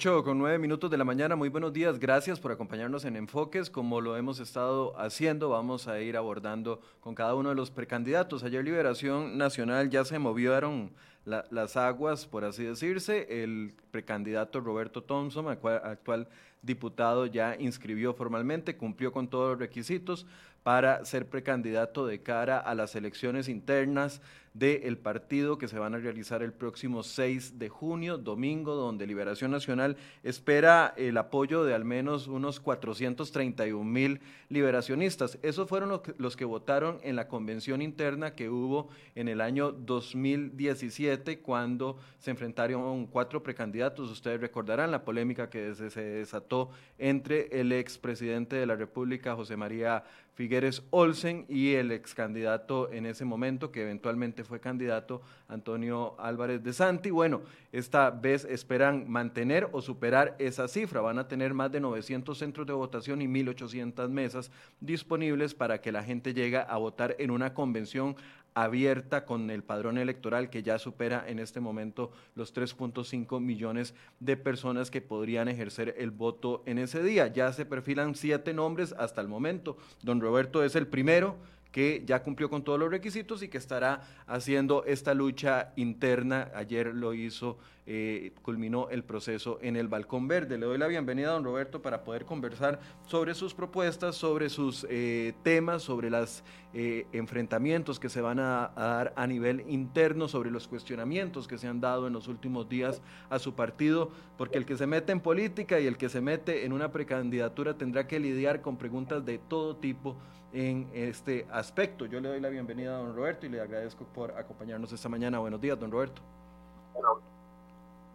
8 con 9 minutos de la mañana, muy buenos días, gracias por acompañarnos en Enfoques, como lo hemos estado haciendo, vamos a ir abordando con cada uno de los precandidatos. Ayer Liberación Nacional ya se movieron las aguas, por así decirse, el precandidato Roberto Thompson, actual diputado, ya inscribió formalmente, cumplió con todos los requisitos para ser precandidato de cara a las elecciones internas del partido que se van a realizar el próximo 6 de junio, domingo, donde Liberación Nacional espera el apoyo de al menos unos 431 mil liberacionistas. Esos fueron los que, votaron en la convención interna que hubo en el año 2017 cuando se enfrentaron cuatro precandidatos. Ustedes recordarán la polémica que se desató entre el expresidente de la República, José María Figueres Olsen, y el ex candidato en ese momento, que eventualmente fue candidato, Antonio Álvarez de Santi. Bueno, esta vez esperan mantener o superar esa cifra. Van a tener más de 900 centros de votación y 1.800 mesas disponibles para que la gente llegue a votar en una convención abierta con el padrón electoral que ya supera en este momento los 3.5 millones de personas que podrían ejercer el voto en ese día. Ya se perfilan siete nombres hasta el momento. Don Roberto es el primero que ya cumplió con todos los requisitos y que estará haciendo esta lucha interna. Ayer lo hizo, eh, culminó el proceso en el Balcón Verde. Le doy la bienvenida a don Roberto para poder conversar sobre sus propuestas, sobre sus eh, temas, sobre los eh, enfrentamientos que se van a, a, dar a nivel interno, sobre los cuestionamientos que se han dado en los últimos días a su partido, porque el que se mete en política y el que se mete en una precandidatura tendrá que lidiar con preguntas de todo tipo en este aspecto. Yo le doy la bienvenida a don Roberto y le agradezco por acompañarnos esta mañana. Buenos días, don Roberto.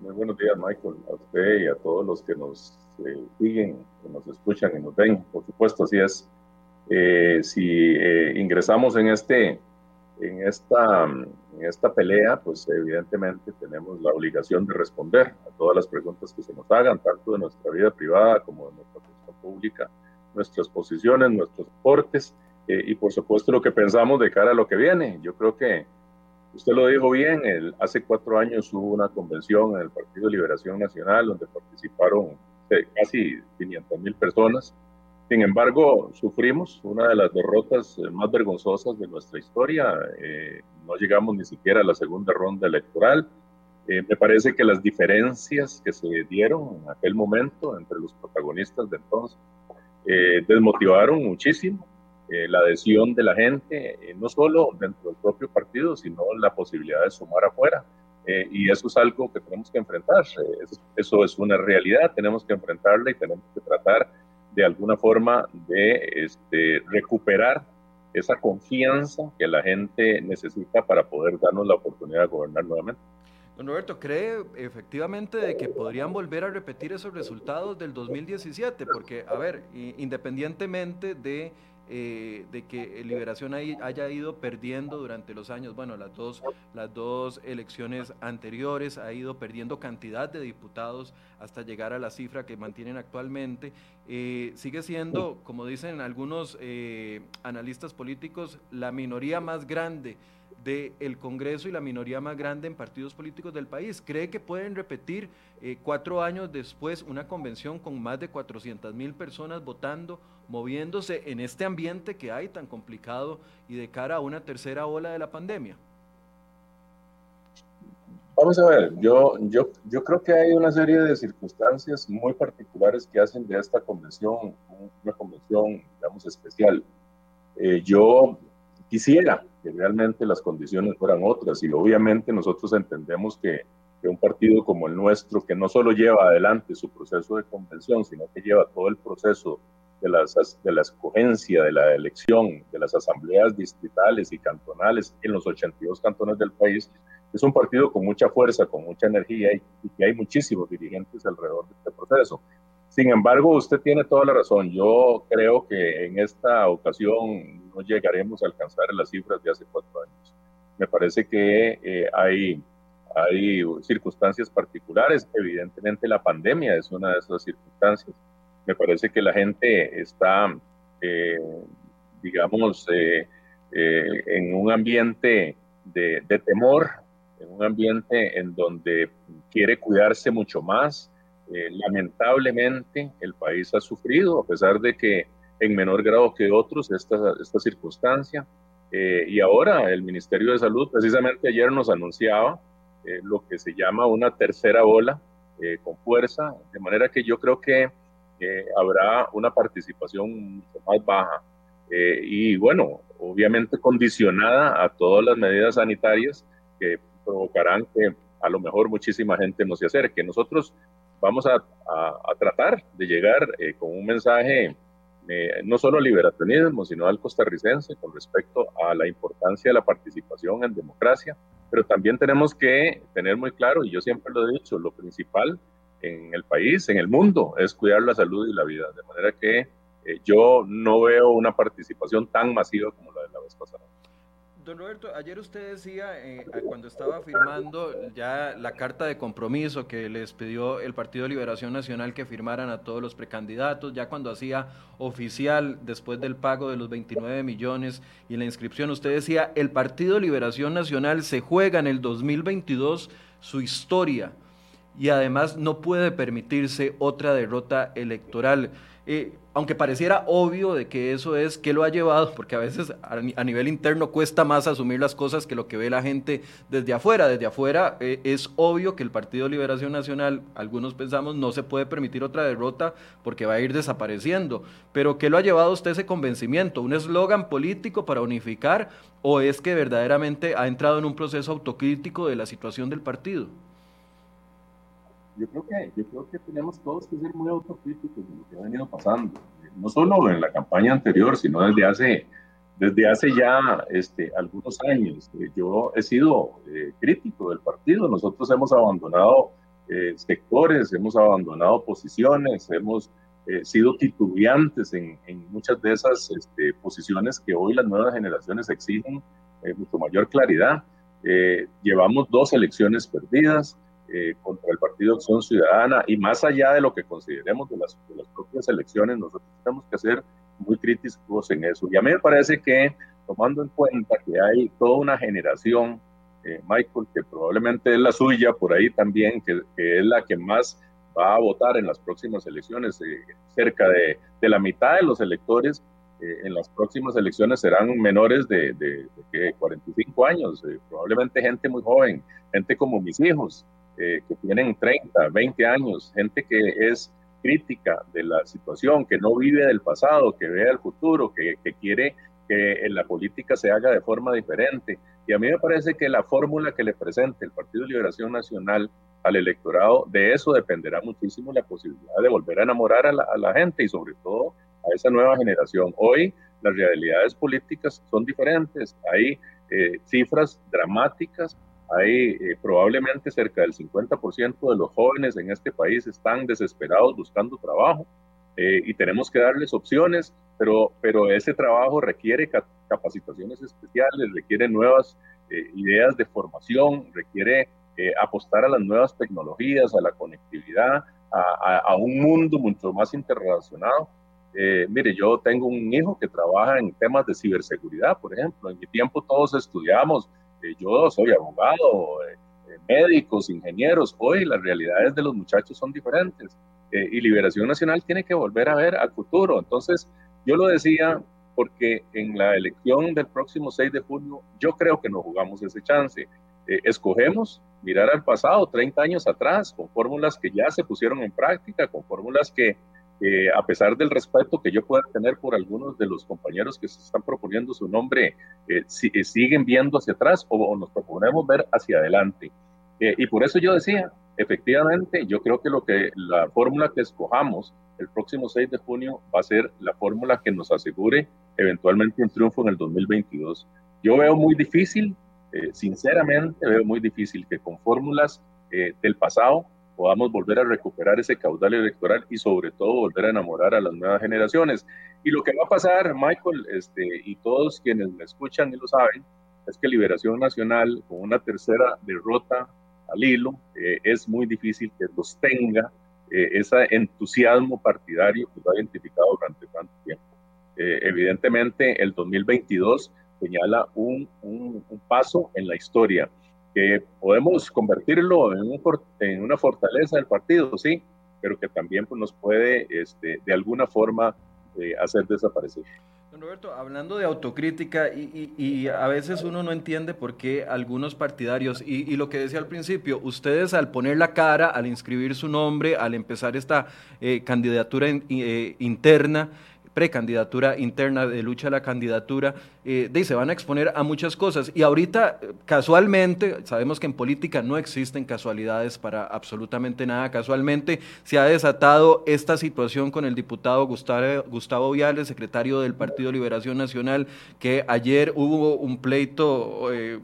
muy buenos días, Michael, a usted y a todos los que nos eh, siguen, que nos escuchan y nos ven. Por supuesto, así es. Eh, si eh, ingresamos en, este, en, esta, en esta pelea, pues evidentemente tenemos la obligación de responder a todas las preguntas que se nos hagan, tanto de nuestra vida privada como de nuestra vida pública nuestras posiciones, nuestros aportes eh, y por supuesto lo que pensamos de cara a lo que viene. Yo creo que usted lo dijo bien, el, hace cuatro años hubo una convención en el Partido de Liberación Nacional donde participaron eh, casi 500 mil personas. Sin embargo, sufrimos una de las derrotas eh, más vergonzosas de nuestra historia. no llegamos ni siquiera a la segunda ronda electoral. me parece que las diferencias que se dieron en aquel momento entre los protagonistas de entonces eh, desmotivaron muchísimo eh, la adhesión de la gente, eh, no solo dentro del propio partido, sino la posibilidad de sumar afuera. y eso es algo que tenemos que enfrentar. Eso, eso, es una realidad, tenemos que enfrentarla y tenemos que tratar de alguna forma de este, recuperar esa confianza que la gente necesita para poder darnos la oportunidad de gobernar nuevamente. Don Roberto, ¿cree efectivamente de que podrían volver a repetir esos resultados del 2017? Porque, a ver, independientemente de, eh, de que Liberación haya ido perdiendo durante los años, bueno, las dos, las dos elecciones anteriores, ha ido perdiendo cantidad de diputados hasta llegar a la cifra que mantienen actualmente, eh, sigue siendo, como dicen algunos eh, analistas políticos, la minoría más grande del Congreso y la minoría más grande en partidos políticos del país. ¿Cree que pueden repetir eh, cuatro años después una convención con más de 400 mil personas votando, moviéndose en este ambiente que hay tan complicado y de cara a una tercera ola de la pandemia? Vamos a ver, yo, yo, yo creo que hay una serie de circunstancias muy particulares que hacen de esta convención una convención, digamos, especial. Eh, yo quisiera que realmente las condiciones fueran otras y obviamente nosotros entendemos que, que, un partido como el nuestro, que no solo lleva adelante su proceso de convención, sino que lleva todo el proceso de, las, de la escogencia, de la elección, de las asambleas distritales y cantonales en los 82 cantones del país, es un partido con mucha fuerza, con mucha energía y, y que hay muchísimos dirigentes alrededor de este proceso. Sin embargo, usted tiene toda la razón. Yo creo que en esta ocasión no llegaremos a alcanzar las cifras de hace cuatro años. Me parece que eh, hay, hay circunstancias particulares. Evidentemente la pandemia es una de esas circunstancias. Me parece que la gente está, eh, digamos, eh, en un ambiente de, de temor, en un ambiente en donde quiere cuidarse mucho más, eh, lamentablemente el país ha sufrido, a pesar de que en menor grado que otros esta, esta circunstancia. Eh, y ahora el Ministerio de Salud precisamente ayer nos anunciaba eh, lo que se llama una tercera ola con fuerza, de manera que yo creo que habrá una participación mucho más baja y bueno, obviamente condicionada a todas las medidas sanitarias que provocarán que a lo mejor muchísima gente no se acerque. Nosotros vamos a, tratar de llegar eh, con un mensaje eh, no solo al liberacionismo, sino al costarricense con respecto a la importancia de la participación en democracia, pero también tenemos que tener muy claro, y yo siempre lo he dicho, lo principal en el país, en el mundo, es cuidar la salud y la vida, de manera que eh, yo no veo una participación tan masiva como la de la vez pasada. Don Roberto, ayer usted decía, eh, cuando estaba firmando ya la carta de compromiso que les pidió el Partido de Liberación Nacional que firmaran a todos los precandidatos, ya cuando hacía oficial después del pago de los 29 millones y la inscripción, usted decía, el Partido de Liberación Nacional se juega en el 2022 su historia y además no puede permitirse otra derrota electoral. Eh, aunque pareciera obvio de que eso es, ¿qué lo ha llevado? Porque a veces a, nivel interno cuesta más asumir las cosas que lo que ve la gente desde afuera. Desde afuera eh, es obvio que el Partido Liberación Nacional, algunos pensamos, no se puede permitir otra derrota porque va a ir desapareciendo. Pero ¿qué lo ha llevado a usted ese convencimiento? ¿Un eslogan político para unificar o es que verdaderamente ha entrado en un proceso autocrítico de la situación del partido? Yo creo que, yo creo que tenemos todos que ser muy autocríticos de lo que ha venido pasando, no solo en la campaña anterior, sino desde hace, desde hace ya este, algunos años. Yo he sido eh, crítico del partido, nosotros hemos abandonado eh, sectores, hemos abandonado posiciones, hemos eh, sido titubeantes en, en, muchas de esas este, posiciones que hoy las nuevas generaciones exigen mucho mayor claridad. llevamos dos elecciones perdidas, eh, contra el Partido Acción Ciudadana y más allá de lo que consideremos de las, de las propias elecciones, nosotros tenemos que ser muy críticos en eso. Y a mí me parece que, tomando en cuenta que hay toda una generación, eh, Michael, que probablemente es la suya por ahí también, que, es la que más va a votar en las próximas elecciones, eh, cerca de, la mitad de los electores en las próximas elecciones serán menores de, de, de 45 años, probablemente gente muy joven, gente como mis hijos, eh, que tienen 30, 20 años, gente que es crítica de la situación, que no vive del pasado, que ve el futuro, que, que quiere que en la política se haga de forma diferente. Y a mí me parece que la fórmula que le presente el Partido de Liberación Nacional al electorado, de eso dependerá muchísimo la posibilidad de volver a enamorar a la, a la gente y sobre todo a esa nueva generación. Hoy las realidades políticas son diferentes, hay eh, cifras dramáticas hay eh, probablemente cerca del 50% de los jóvenes en este país están desesperados buscando trabajo eh, y tenemos que darles opciones, pero, pero ese trabajo requiere capacitaciones especiales, requiere nuevas eh, ideas de formación, requiere apostar a las nuevas tecnologías, a la conectividad, a, a un mundo mucho más interrelacionado. mire, yo tengo un hijo que trabaja en temas de ciberseguridad, por ejemplo. En mi tiempo todos estudiamos yo soy abogado, eh, eh, médicos, ingenieros. Hoy las realidades de los muchachos son diferentes eh, y Liberación Nacional tiene que volver a ver al futuro. Entonces, yo lo decía porque en la elección del próximo 6 de junio, yo creo que nos jugamos ese chance. escogemos mirar al pasado, 30 años atrás, con fórmulas que ya se pusieron en práctica, con fórmulas que a pesar del respeto que yo pueda tener por algunos de los compañeros que se están proponiendo su nombre, eh, si, eh, siguen viendo hacia atrás o, nos proponemos ver hacia adelante. Eh, y por eso yo decía, efectivamente, yo creo que, lo que la fórmula que escojamos el próximo 6 de junio va a ser la fórmula que nos asegure eventualmente un triunfo en el 2022. Yo veo muy difícil, sinceramente veo muy difícil que con fórmulas del pasado podamos volver a recuperar ese caudal electoral y sobre todo volver a enamorar a las nuevas generaciones. Y lo que va a pasar, Michael, este, y todos quienes me escuchan y lo saben, es que Liberación Nacional, con una tercera derrota al hilo, eh, es muy difícil que sostenga eh, ese entusiasmo partidario que lo ha identificado durante tanto tiempo. Eh, evidentemente, el 2022 señala un, un, un paso en la historia que podemos convertirlo en, un, una fortaleza del partido, sí, pero que también pues, nos puede este, de alguna forma hacer desaparecer. Don Roberto, hablando de autocrítica y, a veces uno no entiende por qué algunos partidarios, y, lo que decía al principio, ustedes al poner la cara, al inscribir su nombre, al empezar esta eh, candidatura eh, interna, precandidatura interna de lucha a la candidatura, eh, se van a exponer a muchas cosas. Y ahorita, casualmente, sabemos que en política no existen casualidades para absolutamente nada. Casualmente se ha desatado esta situación con el diputado Gustavo, Gustavo Viales, secretario del Partido Liberación Nacional, que ayer hubo un pleito... Eh,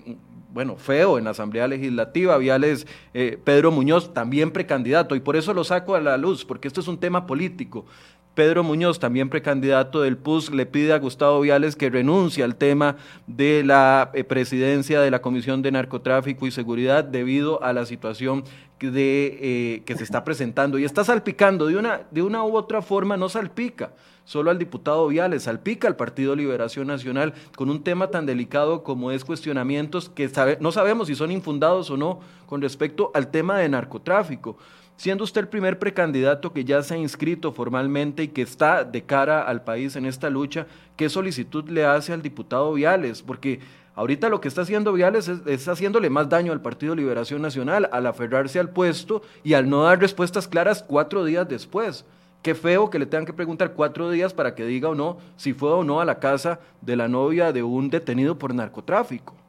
bueno, feo en la Asamblea Legislativa, Viales eh, Pedro Muñoz, también precandidato, y por eso lo saco a la luz, porque esto es un tema político. Pedro Muñoz, también precandidato del PUS, le pide a Gustavo Viales que renuncie al tema de la eh, presidencia de la Comisión de Narcotráfico y Seguridad debido a la situación de, eh, que se está presentando. Y está salpicando, de una, de una u otra forma no salpica solo al diputado Viales, salpica al Partido Liberación Nacional con un tema tan delicado como es cuestionamientos que no sabemos si son infundados o no con respecto al tema de narcotráfico siendo usted el primer precandidato que ya se ha inscrito formalmente y que está de cara al país en esta lucha, ¿qué solicitud le hace al diputado Viales? Porque ahorita lo que está haciendo Viales es, haciéndole más daño al Partido Liberación Nacional al aferrarse al puesto y al no dar respuestas claras cuatro días después. Qué feo que le tengan que preguntar cuatro días para que diga o no si fue o no a la casa de la novia de un detenido por narcotráfico.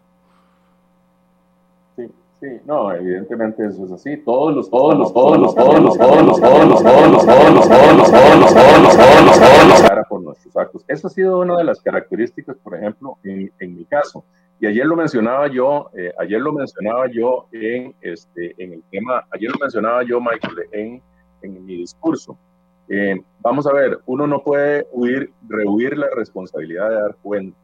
Sí, no, evidentemente eso es así. Todos los, todos los, todos los, todos los, todos los, todos los, todos los, todos los, todos los, todos los, todos los, todos los, todos los, cara por nuestros actos. Eso ha sido una de las características, por ejemplo, en, mi caso. Y ayer lo mencionaba yo, eh, ayer lo mencionaba yo en, este, en el tema, ayer lo mencionaba yo, Michael, en, en mi discurso. Eh, vamos a ver, uno no puede huir, rehuir la responsabilidad de dar cuenta.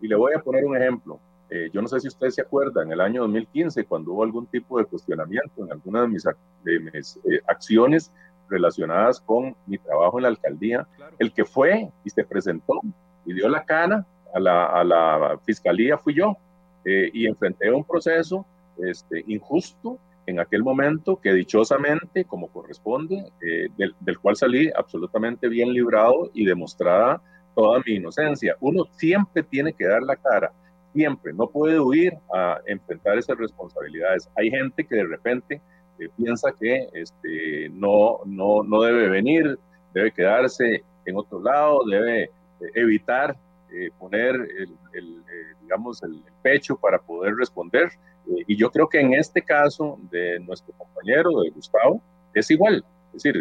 Y le voy a poner un ejemplo. Eh, yo no sé si ustedes se acuerdan, en el año 2015, cuando hubo algún tipo de cuestionamiento en alguna de mis, eh, acciones relacionadas con mi trabajo en la alcaldía, el que fue y se presentó y dio la cara a la, fiscalía fui yo eh, y enfrenté un proceso este, injusto en aquel momento que dichosamente, como corresponde, del, del cual salí absolutamente bien librado y demostrada toda mi inocencia. Uno siempre tiene que dar la cara siempre, no puede huir a enfrentar esas responsabilidades. Hay gente que de repente eh, piensa que este, no, no, no debe venir, debe quedarse en otro lado, debe eh, evitar eh, poner el, digamos, el, pecho para poder responder. y yo creo que en este caso de nuestro compañero, de Gustavo, es igual. Es decir,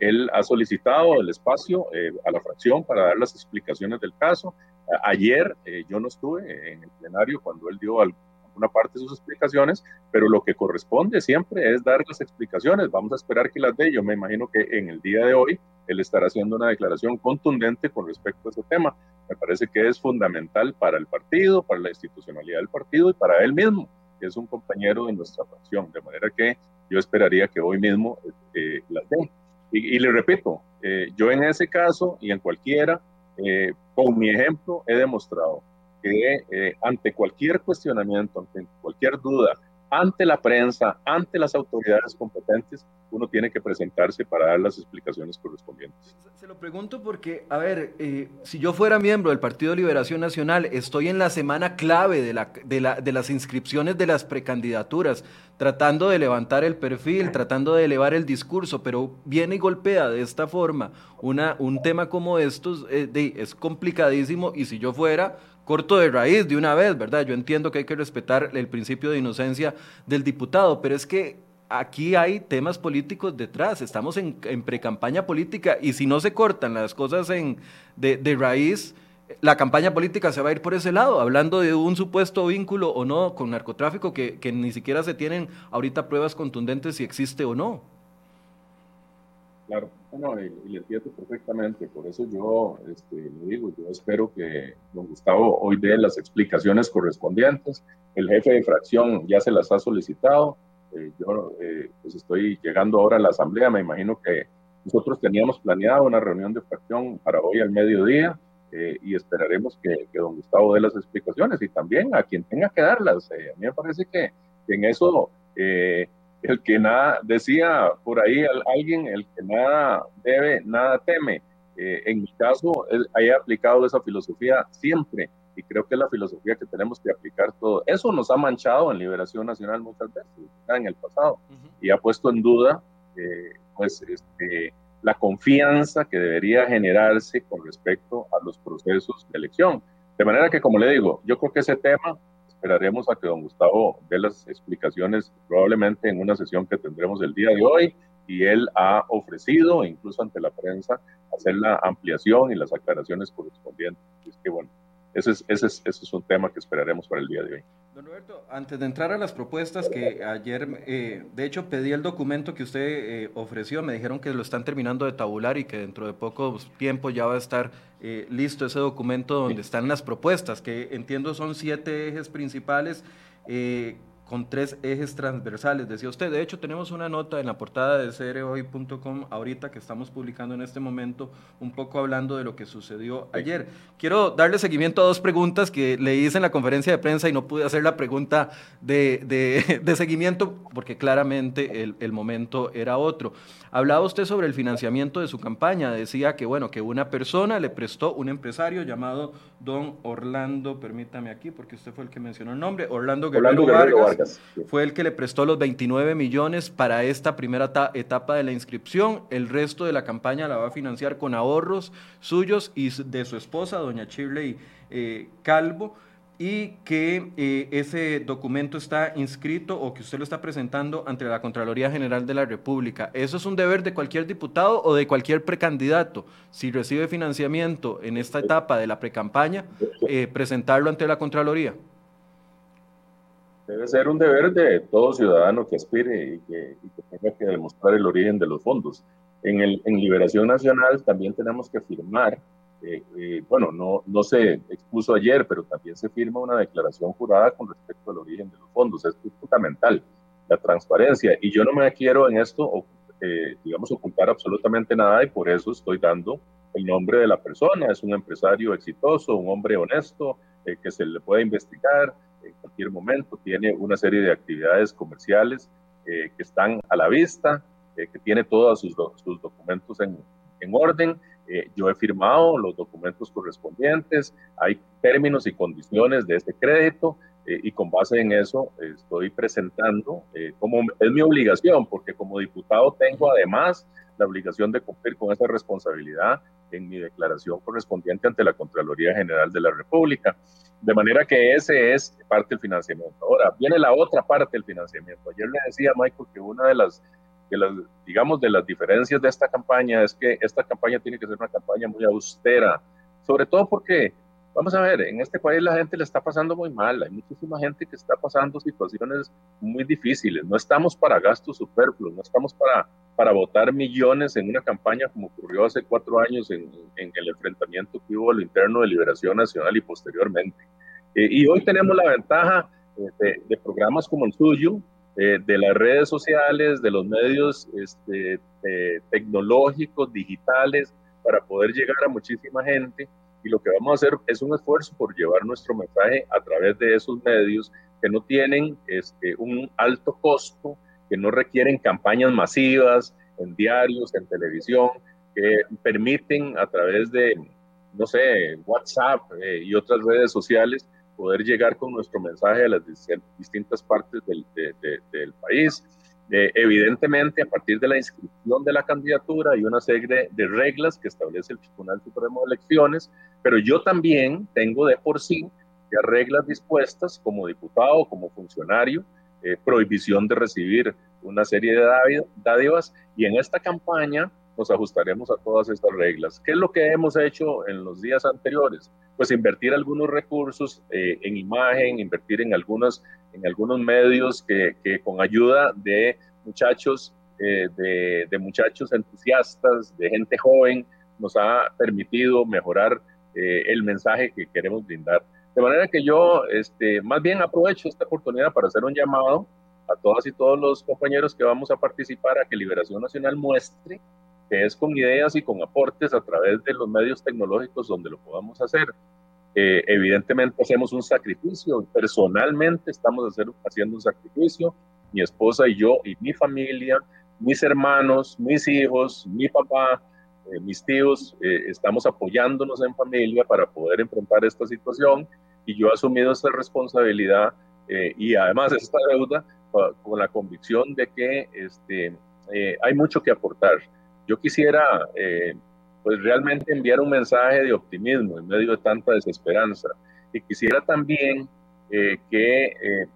él ha solicitado el espacio a la fracción para dar las explicaciones del caso. Ayer eh, yo no estuve en el plenario cuando él dio alguna parte de sus explicaciones, pero lo que corresponde siempre es dar las explicaciones. Vamos a esperar que las dé. Yo me imagino que en el día de hoy él estará haciendo una declaración contundente con respecto a ese tema. Me parece que es fundamental para el partido, para la institucionalidad del partido y para él mismo, que es un compañero de nuestra fracción. De manera que yo esperaría que hoy mismo eh, las dé. Y, le repito, eh, yo en ese caso y en cualquiera, eh, con mi ejemplo he demostrado que eh, ante cualquier cuestionamiento, ante cualquier duda, ante la prensa, ante las autoridades competentes, uno tiene que presentarse para dar las explicaciones correspondientes. Se lo pregunto porque, a ver, eh, si yo fuera miembro del Partido Liberación Nacional, estoy en la semana clave de, la, de, la, de las inscripciones de las precandidaturas, tratando de levantar el perfil, tratando de elevar el discurso, pero viene y golpea de esta forma una, un tema como estos, eh, es complicadísimo y si yo fuera corto de raíz de una vez, ¿verdad? Yo entiendo que hay que respetar el principio de inocencia del diputado, pero es que aquí hay temas políticos detrás, estamos en, en pre-campaña política y si no se cortan las cosas en, de, raíz, la campaña política se va a ir por ese lado, hablando de un supuesto vínculo o no con narcotráfico que, que ni siquiera se tienen ahorita pruebas contundentes si existe o no. Claro, bueno, y, le entiendo perfectamente, por eso yo este, le digo, yo espero que don Gustavo hoy dé las explicaciones correspondientes, el jefe de fracción ya se las ha solicitado, eh, yo eh, pues estoy llegando ahora a la asamblea, me imagino que nosotros teníamos planeado una reunión de fracción para hoy al mediodía eh, y esperaremos que, que, don Gustavo dé las explicaciones y también a quien tenga que darlas. a mí me parece que, en eso el que nada, decía por ahí alguien, el que nada debe, nada teme. Eh, en mi caso, he aplicado esa filosofía siempre y creo que es la filosofía que tenemos que aplicar todo. Eso nos ha manchado en Liberación Nacional muchas veces, en el pasado, y ha puesto en duda eh, pues, este, la confianza que debería generarse con respecto a los procesos de elección. De manera que, como le digo, yo creo que ese tema esperaremos a que don Gustavo dé las explicaciones probablemente en una sesión que tendremos el día de hoy y él ha ofrecido, incluso ante la prensa, hacer la ampliación y las aclaraciones correspondientes. Es que bueno, ese es, ese, es, ese es un tema que esperaremos para el día de hoy. Don Roberto, antes de entrar a las propuestas que ayer, eh, de hecho, pedí el documento que usted eh, ofreció, me dijeron que lo están terminando de tabular y que dentro de poco tiempo ya va a estar eh, listo ese documento donde están las propuestas, que entiendo son siete ejes principales con tres ejes transversales, decía usted. De hecho, tenemos una nota en la portada de crhoy.com ahorita que estamos publicando en este momento, un poco hablando de lo que sucedió ayer. Quiero darle seguimiento a dos preguntas que le hice en la conferencia de prensa y no pude hacer la pregunta de, de, seguimiento porque claramente el, el momento era otro. Hablaba usted sobre el financiamiento de su campaña, decía que bueno, que una persona le prestó, un empresario llamado don Orlando, permítame aquí porque usted fue el que mencionó el nombre, Orlando Guerrero, Vargas, fue el que le prestó los 29 millones para esta primera etapa de la inscripción, el resto de la campaña la va a financiar con ahorros suyos y de su esposa, doña Shirley eh, Calvo y que eh, ese documento está inscrito o que usted lo está presentando ante la Contraloría General de la República. ¿Eso es un deber de cualquier diputado o de cualquier precandidato? Si recibe financiamiento en esta etapa de la precampaña, eh, presentarlo ante la Contraloría. Debe ser un deber de todo ciudadano que aspire y que, tenga que demostrar el origen de los fondos. En, el, en Liberación Nacional también tenemos que firmar eh, eh, bueno, no, no se expuso ayer, pero también se firma una declaración jurada con respecto al origen de los fondos. es fundamental, la transparencia. Y yo no me quiero en esto, eh, digamos, ocultar absolutamente nada y por eso estoy dando el nombre de la persona. Es un empresario exitoso, un hombre honesto, que se le puede investigar en cualquier momento. Tiene una serie de actividades comerciales que están a la vista, que tiene todos sus, sus documentos en, en orden eh, yo he firmado los documentos correspondientes, hay términos y condiciones de este crédito eh, y con base en eso estoy presentando eh, como es mi obligación, porque como diputado tengo además la obligación de cumplir con esa responsabilidad en mi declaración correspondiente ante la Contraloría General de la República. De manera que ese es parte del financiamiento. Ahora, viene la otra parte del financiamiento. Ayer le decía a Michael que una de las las, digamos, de las diferencias de esta campaña es que esta campaña tiene que ser una campaña muy austera, sobre todo porque, vamos a ver, en este país la gente le está pasando muy mal, hay muchísima gente que está pasando situaciones muy difíciles, no estamos para gastos superfluos, no estamos para, para votar millones en una campaña como ocurrió hace cuatro años en, en el enfrentamiento que hubo a lo interno de Liberación Nacional y posteriormente. Eh, y hoy tenemos la ventaja eh, de programas como el suyo, eh, de las redes sociales, de los medios este, tecnológicos, digitales, para poder llegar a muchísima gente. Y lo que vamos a hacer es un esfuerzo por llevar nuestro mensaje a través de esos medios que no tienen este, un alto costo, que no requieren campañas masivas en diarios, en televisión, que permiten a través de, no sé, WhatsApp eh, y otras redes sociales poder llegar con nuestro mensaje a las distintas partes del, del país. Evidentemente, a partir de la inscripción de la candidatura hay una serie de reglas que establece el Tribunal Supremo de Elecciones, pero yo también tengo de por sí ya reglas dispuestas como diputado, como funcionario, eh, prohibición de recibir una serie de dádivas y en esta campaña nos ajustaremos a todas estas reglas. ¿Qué es lo que hemos hecho en los días anteriores? Pues invertir algunos recursos eh, en imagen, invertir en, algunos, en algunos medios que, que con ayuda de muchachos, eh, de, de, muchachos entusiastas, de gente joven, nos ha permitido mejorar eh, el mensaje que queremos brindar. De manera que yo este, más bien aprovecho esta oportunidad para hacer un llamado a todas y todos los compañeros que vamos a participar a que Liberación Nacional muestre que es con ideas y con aportes a través de los medios tecnológicos donde lo podamos hacer. Eh, evidentemente hacemos un sacrificio, personalmente estamos haciendo un sacrificio, mi esposa y yo y mi familia, mis hermanos, mis hijos, mi papá, eh, mis tíos, eh, estamos apoyándonos en familia para poder enfrentar esta situación y yo he asumido esta responsabilidad y además esta deuda con la convicción de que este, hay mucho que aportar. Yo quisiera pues realmente enviar un mensaje de optimismo en medio de tanta desesperanza y quisiera también que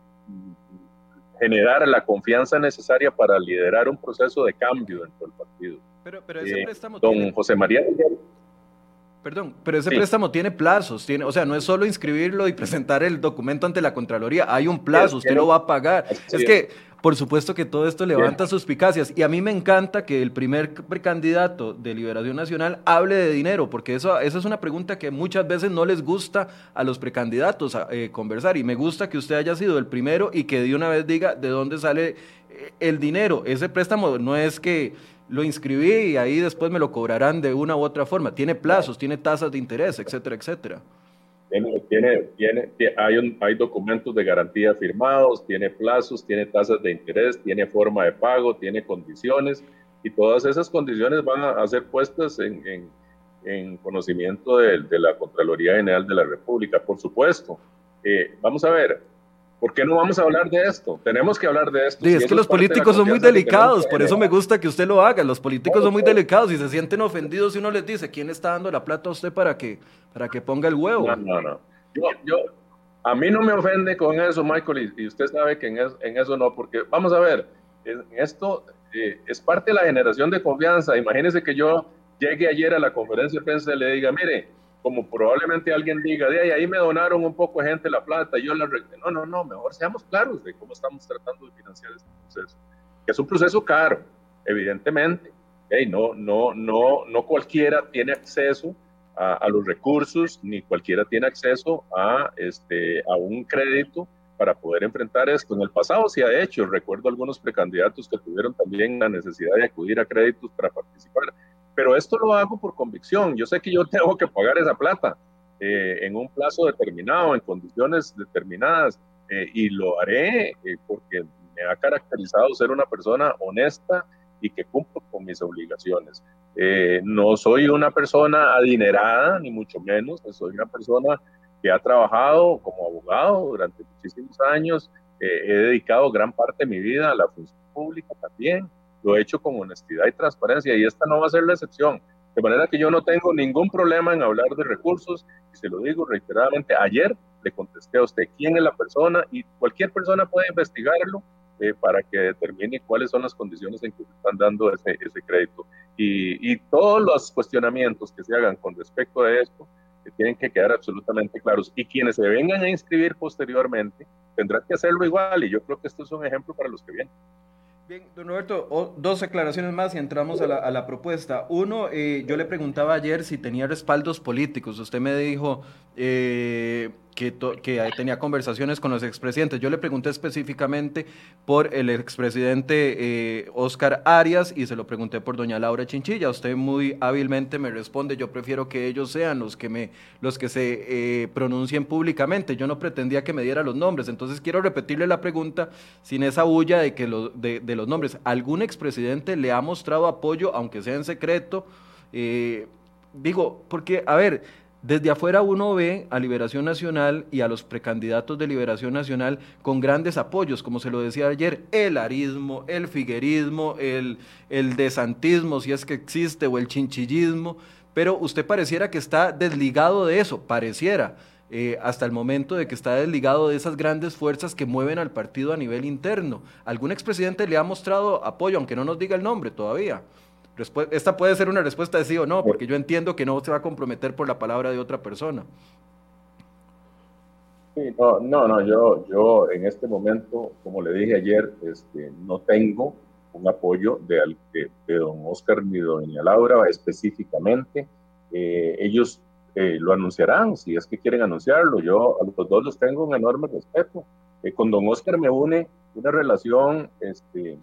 generar la confianza necesaria para liderar un proceso de cambio dentro del partido. Pero, pero ese eh, préstamo don José María. Perdón, pero ese préstamo tiene plazos, tiene, o sea, no es solo inscribirlo y presentar el documento ante la Contraloría, hay un plazo, usted lo va a pagar. Es que por supuesto que todo esto levanta suspicacias y a mí me encanta que el primer precandidato de Liberación Nacional hable de dinero, porque eso, esa es una pregunta que muchas veces no les gusta a los precandidatos eh, conversar y me gusta que usted haya sido el primero y que de una vez diga de dónde sale eh, el dinero. Ese préstamo no es que lo inscribí y ahí después me lo cobrarán de una u otra forma, tiene plazos, tiene tasas de interés, etcétera, etcétera. Tiene, tiene, tiene, hay, hay documentos de garantía firmados, tiene plazos, tiene tasas de interés, tiene forma de pago, tiene condiciones y todas esas condiciones van a, ser puestas en, en, en conocimiento de, de, la Contraloría General de la República, por supuesto. Eh, vamos a ver, ¿Por qué no vamos a hablar de esto? Tenemos que hablar de esto. Sí, es que los políticos son muy delicados, por eso me gusta que usted lo haga. Los políticos son muy delicados y se sienten ofendidos si uno les dice, ¿quién está dando la plata a usted para que, para que ponga el huevo? No, no, no. Yo, a mí no me ofende con eso, Michael, y, usted sabe que en, eso no, porque vamos a ver, esto eh, es parte de la generación de confianza. Imagínese que yo llegue ayer a la conferencia de prensa y le diga, mire, como probablemente alguien diga, de ahí, ahí me donaron un poco de gente la plata, yo la... No, no, no, mejor seamos claros de cómo estamos tratando de financiar este proceso. Que es un proceso caro, evidentemente. Hey, no, no, no, no cualquiera tiene acceso a, a, los recursos, ni cualquiera tiene acceso a, este, a un crédito para poder enfrentar esto. En el pasado se ha hecho, recuerdo algunos precandidatos que tuvieron también la necesidad de acudir a créditos para participar pero esto lo hago por convicción. Yo sé que yo tengo que pagar esa plata eh, en un plazo determinado, en condiciones determinadas, eh, y lo haré eh, porque me ha caracterizado ser una persona honesta y que cumplo con mis obligaciones. no soy una persona adinerada, ni mucho menos, soy una persona que ha trabajado como abogado durante muchísimos años, he dedicado gran parte de mi vida a la función pública también, lo he hecho con honestidad y transparencia y esta no va a ser la excepción. De manera que yo no tengo ningún problema en hablar de recursos y se lo digo reiteradamente. Ayer le contesté a usted quién es la persona y cualquier persona puede investigarlo eh, para que determine cuáles son las condiciones en que se están dando ese, ese crédito. Y, y, todos los cuestionamientos que se hagan con respecto a esto que tienen que quedar absolutamente claros. Y quienes se vengan a inscribir posteriormente tendrán que hacerlo igual. Y yo creo que esto es un ejemplo para los que vienen. Bien, don Roberto, dos aclaraciones más y entramos a la, propuesta. Uno, eh, yo le preguntaba ayer si tenía respaldos políticos. Usted me dijo eh, que, que, tenía conversaciones con los expresidentes. Yo le pregunté específicamente por el expresidente eh, Oscar Arias y se lo pregunté por doña Laura Chinchilla. Usted muy hábilmente me responde, yo prefiero que ellos sean los que, me, los que se eh, pronuncien públicamente. Yo no pretendía que me diera los nombres. Entonces quiero repetirle la pregunta sin esa bulla de, que lo, de, los nombres. ¿Algún expresidente le ha mostrado apoyo, aunque sea en secreto? Eh, digo, porque, a ver, desde afuera uno ve a Liberación Nacional y a los precandidatos de Liberación Nacional con grandes apoyos, como se lo decía ayer, el arismo, el figuerismo, el, desantismo, si es que existe, o el chinchillismo, pero usted pareciera que está desligado de eso, pareciera, eh, hasta el momento de que está desligado de esas grandes fuerzas que mueven al partido a nivel interno. ¿Algún expresidente le ha mostrado apoyo, aunque no nos diga el nombre todavía? Esta puede ser una respuesta de sí o no, porque yo entiendo que no se va a comprometer por la palabra de otra persona. Sí, no, no, no, yo, yo en este momento, como le dije ayer, este, no tengo un apoyo de, de, don Oscar ni doña Laura específicamente. Eh, ellos eh, lo anunciarán, si es que quieren anunciarlo. Yo a los dos los tengo un enorme respeto. Eh, con don Oscar me une una relación este,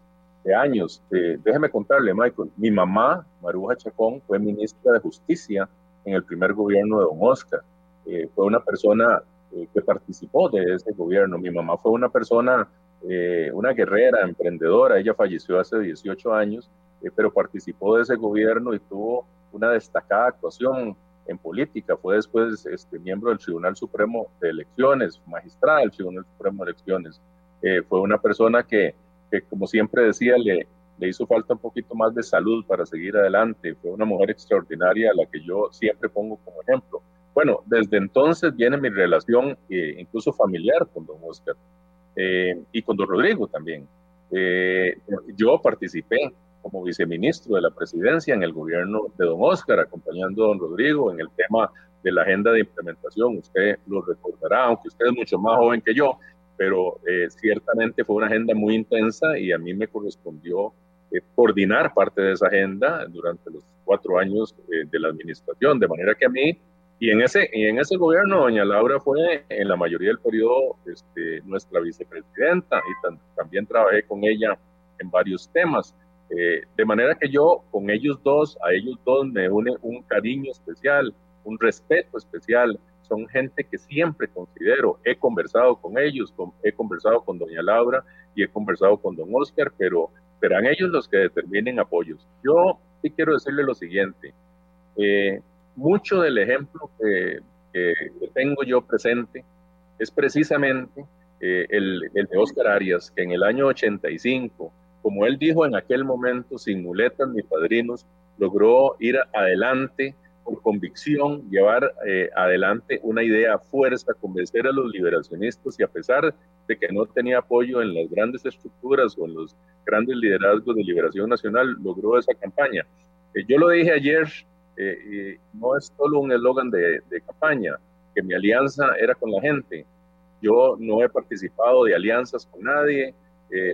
de años. Eh, déjeme contarle, Michael, mi mamá, Maruja Chacón, fue ministra de Justicia en el primer gobierno de Don Oscar. Eh, fue una persona eh, que participó de ese gobierno. Mi mamá fue una persona eh, una guerrera, emprendedora, ella falleció hace 18 años, eh, pero participó de ese gobierno y tuvo una destacada actuación en política, fue después este, miembro del Tribunal Supremo de Elecciones, magistrada del Tribunal Supremo de Elecciones. Eh, fue una persona que, que, como siempre decía, le, le hizo falta un poquito más de salud para seguir adelante. Fue una mujer extraordinaria a la que yo siempre pongo como ejemplo. Bueno, desde entonces viene mi relación eh, incluso familiar con don Oscar eh, y con don Rodrigo también. yo participé como viceministro de la presidencia en el gobierno de don Oscar, acompañando a don Rodrigo en el tema de la agenda de implementación. Usted lo recordará, aunque usted es mucho más joven que yo, pero eh, ciertamente fue una agenda muy intensa y a mí me correspondió eh, coordinar parte de esa agenda durante los cuatro años eh, de la administración, de manera que a mí, y en ese, y en ese gobierno, doña Laura fue en la mayoría del periodo este, nuestra vicepresidenta y también trabajé con ella en varios temas. Eh, de manera que yo con ellos dos, a ellos dos me une un cariño especial, un respeto especial. Son gente que siempre considero, he conversado con ellos, he conversado con doña Laura y he conversado con don Oscar, pero serán ellos los que determinen apoyos. Yo sí quiero decirle lo siguiente, eh, mucho del ejemplo que, tengo yo presente es precisamente eh, el, el de Oscar Arias, que en el año 85 como él dijo en aquel momento, sin muletas ni padrinos, logró ir adelante con convicción, llevar eh, adelante una idea fuerza, convencer a los liberacionistas y a pesar de que no tenía apoyo en las grandes estructuras o en los grandes liderazgos de liberación nacional, logró esa campaña. Eh, yo lo dije ayer, eh, no es solo un eslogan de, campaña, que mi alianza era con la gente. Yo no he participado de alianzas con nadie,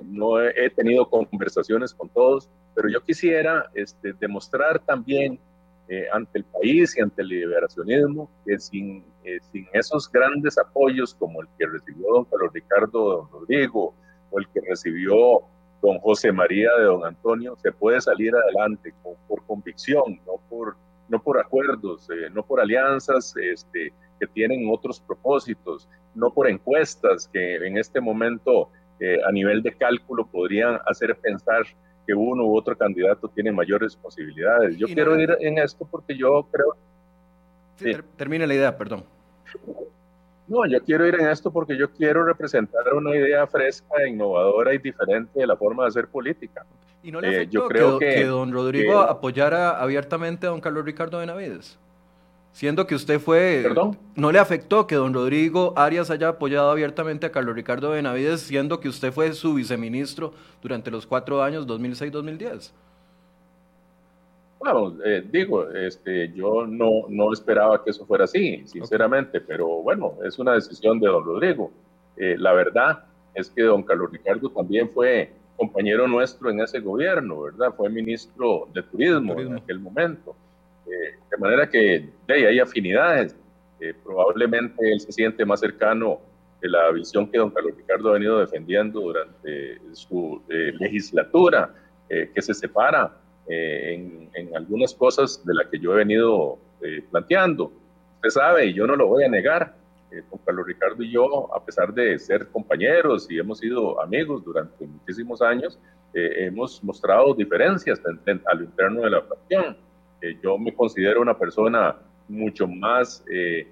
no he, tenido conversaciones con todos, pero yo quisiera este, demostrar también eh, ante el país y ante el liberacionismo que sin, eh, sin esos grandes apoyos como el que recibió don Carlos Ricardo don Rodrigo o el que recibió don José María de don Antonio, se puede salir adelante por convicción, no por, no por acuerdos, no por alianzas este, que tienen otros propósitos, no por encuestas que en este momento a nivel de cálculo podrían hacer pensar que uno u otro candidato tiene mayores posibilidades. Yo quiero ir en esto porque yo creo... Sí, Termine la idea, perdón. No, yo quiero ir en esto porque yo quiero representar una idea fresca, innovadora y diferente de la forma de hacer política. ¿Y no le eh, afectó yo creo que, don Rodrigo apoyara abiertamente a don Carlos Ricardo Benavides? Siendo que usted fue... ¿Perdón? ¿No le afectó que don Rodrigo Arias haya apoyado abiertamente a Carlos Ricardo Benavides, siendo que usted fue su viceministro durante los cuatro años 2006-2010? Bueno, eh, digo, este, yo no, no esperaba que eso fuera así, sinceramente, pero bueno, es una decisión de don Rodrigo. Eh, la verdad es que don Carlos Ricardo también fue compañero nuestro en ese gobierno, ¿verdad? Fue ministro de Turismo, Turismo. en aquel momento. Eh, de manera que de hay afinidades. Eh, probablemente él se siente más cercano de la visión que don Carlos Ricardo ha venido defendiendo durante su eh, legislatura, que se separa en, en, algunas cosas de las que yo he venido planteando. Usted sabe, y yo no lo voy a negar, don Carlos Ricardo y yo, a pesar de ser compañeros y hemos sido amigos durante muchísimos años, hemos mostrado diferencias a lo interno de la fracción yo me considero una persona mucho más eh,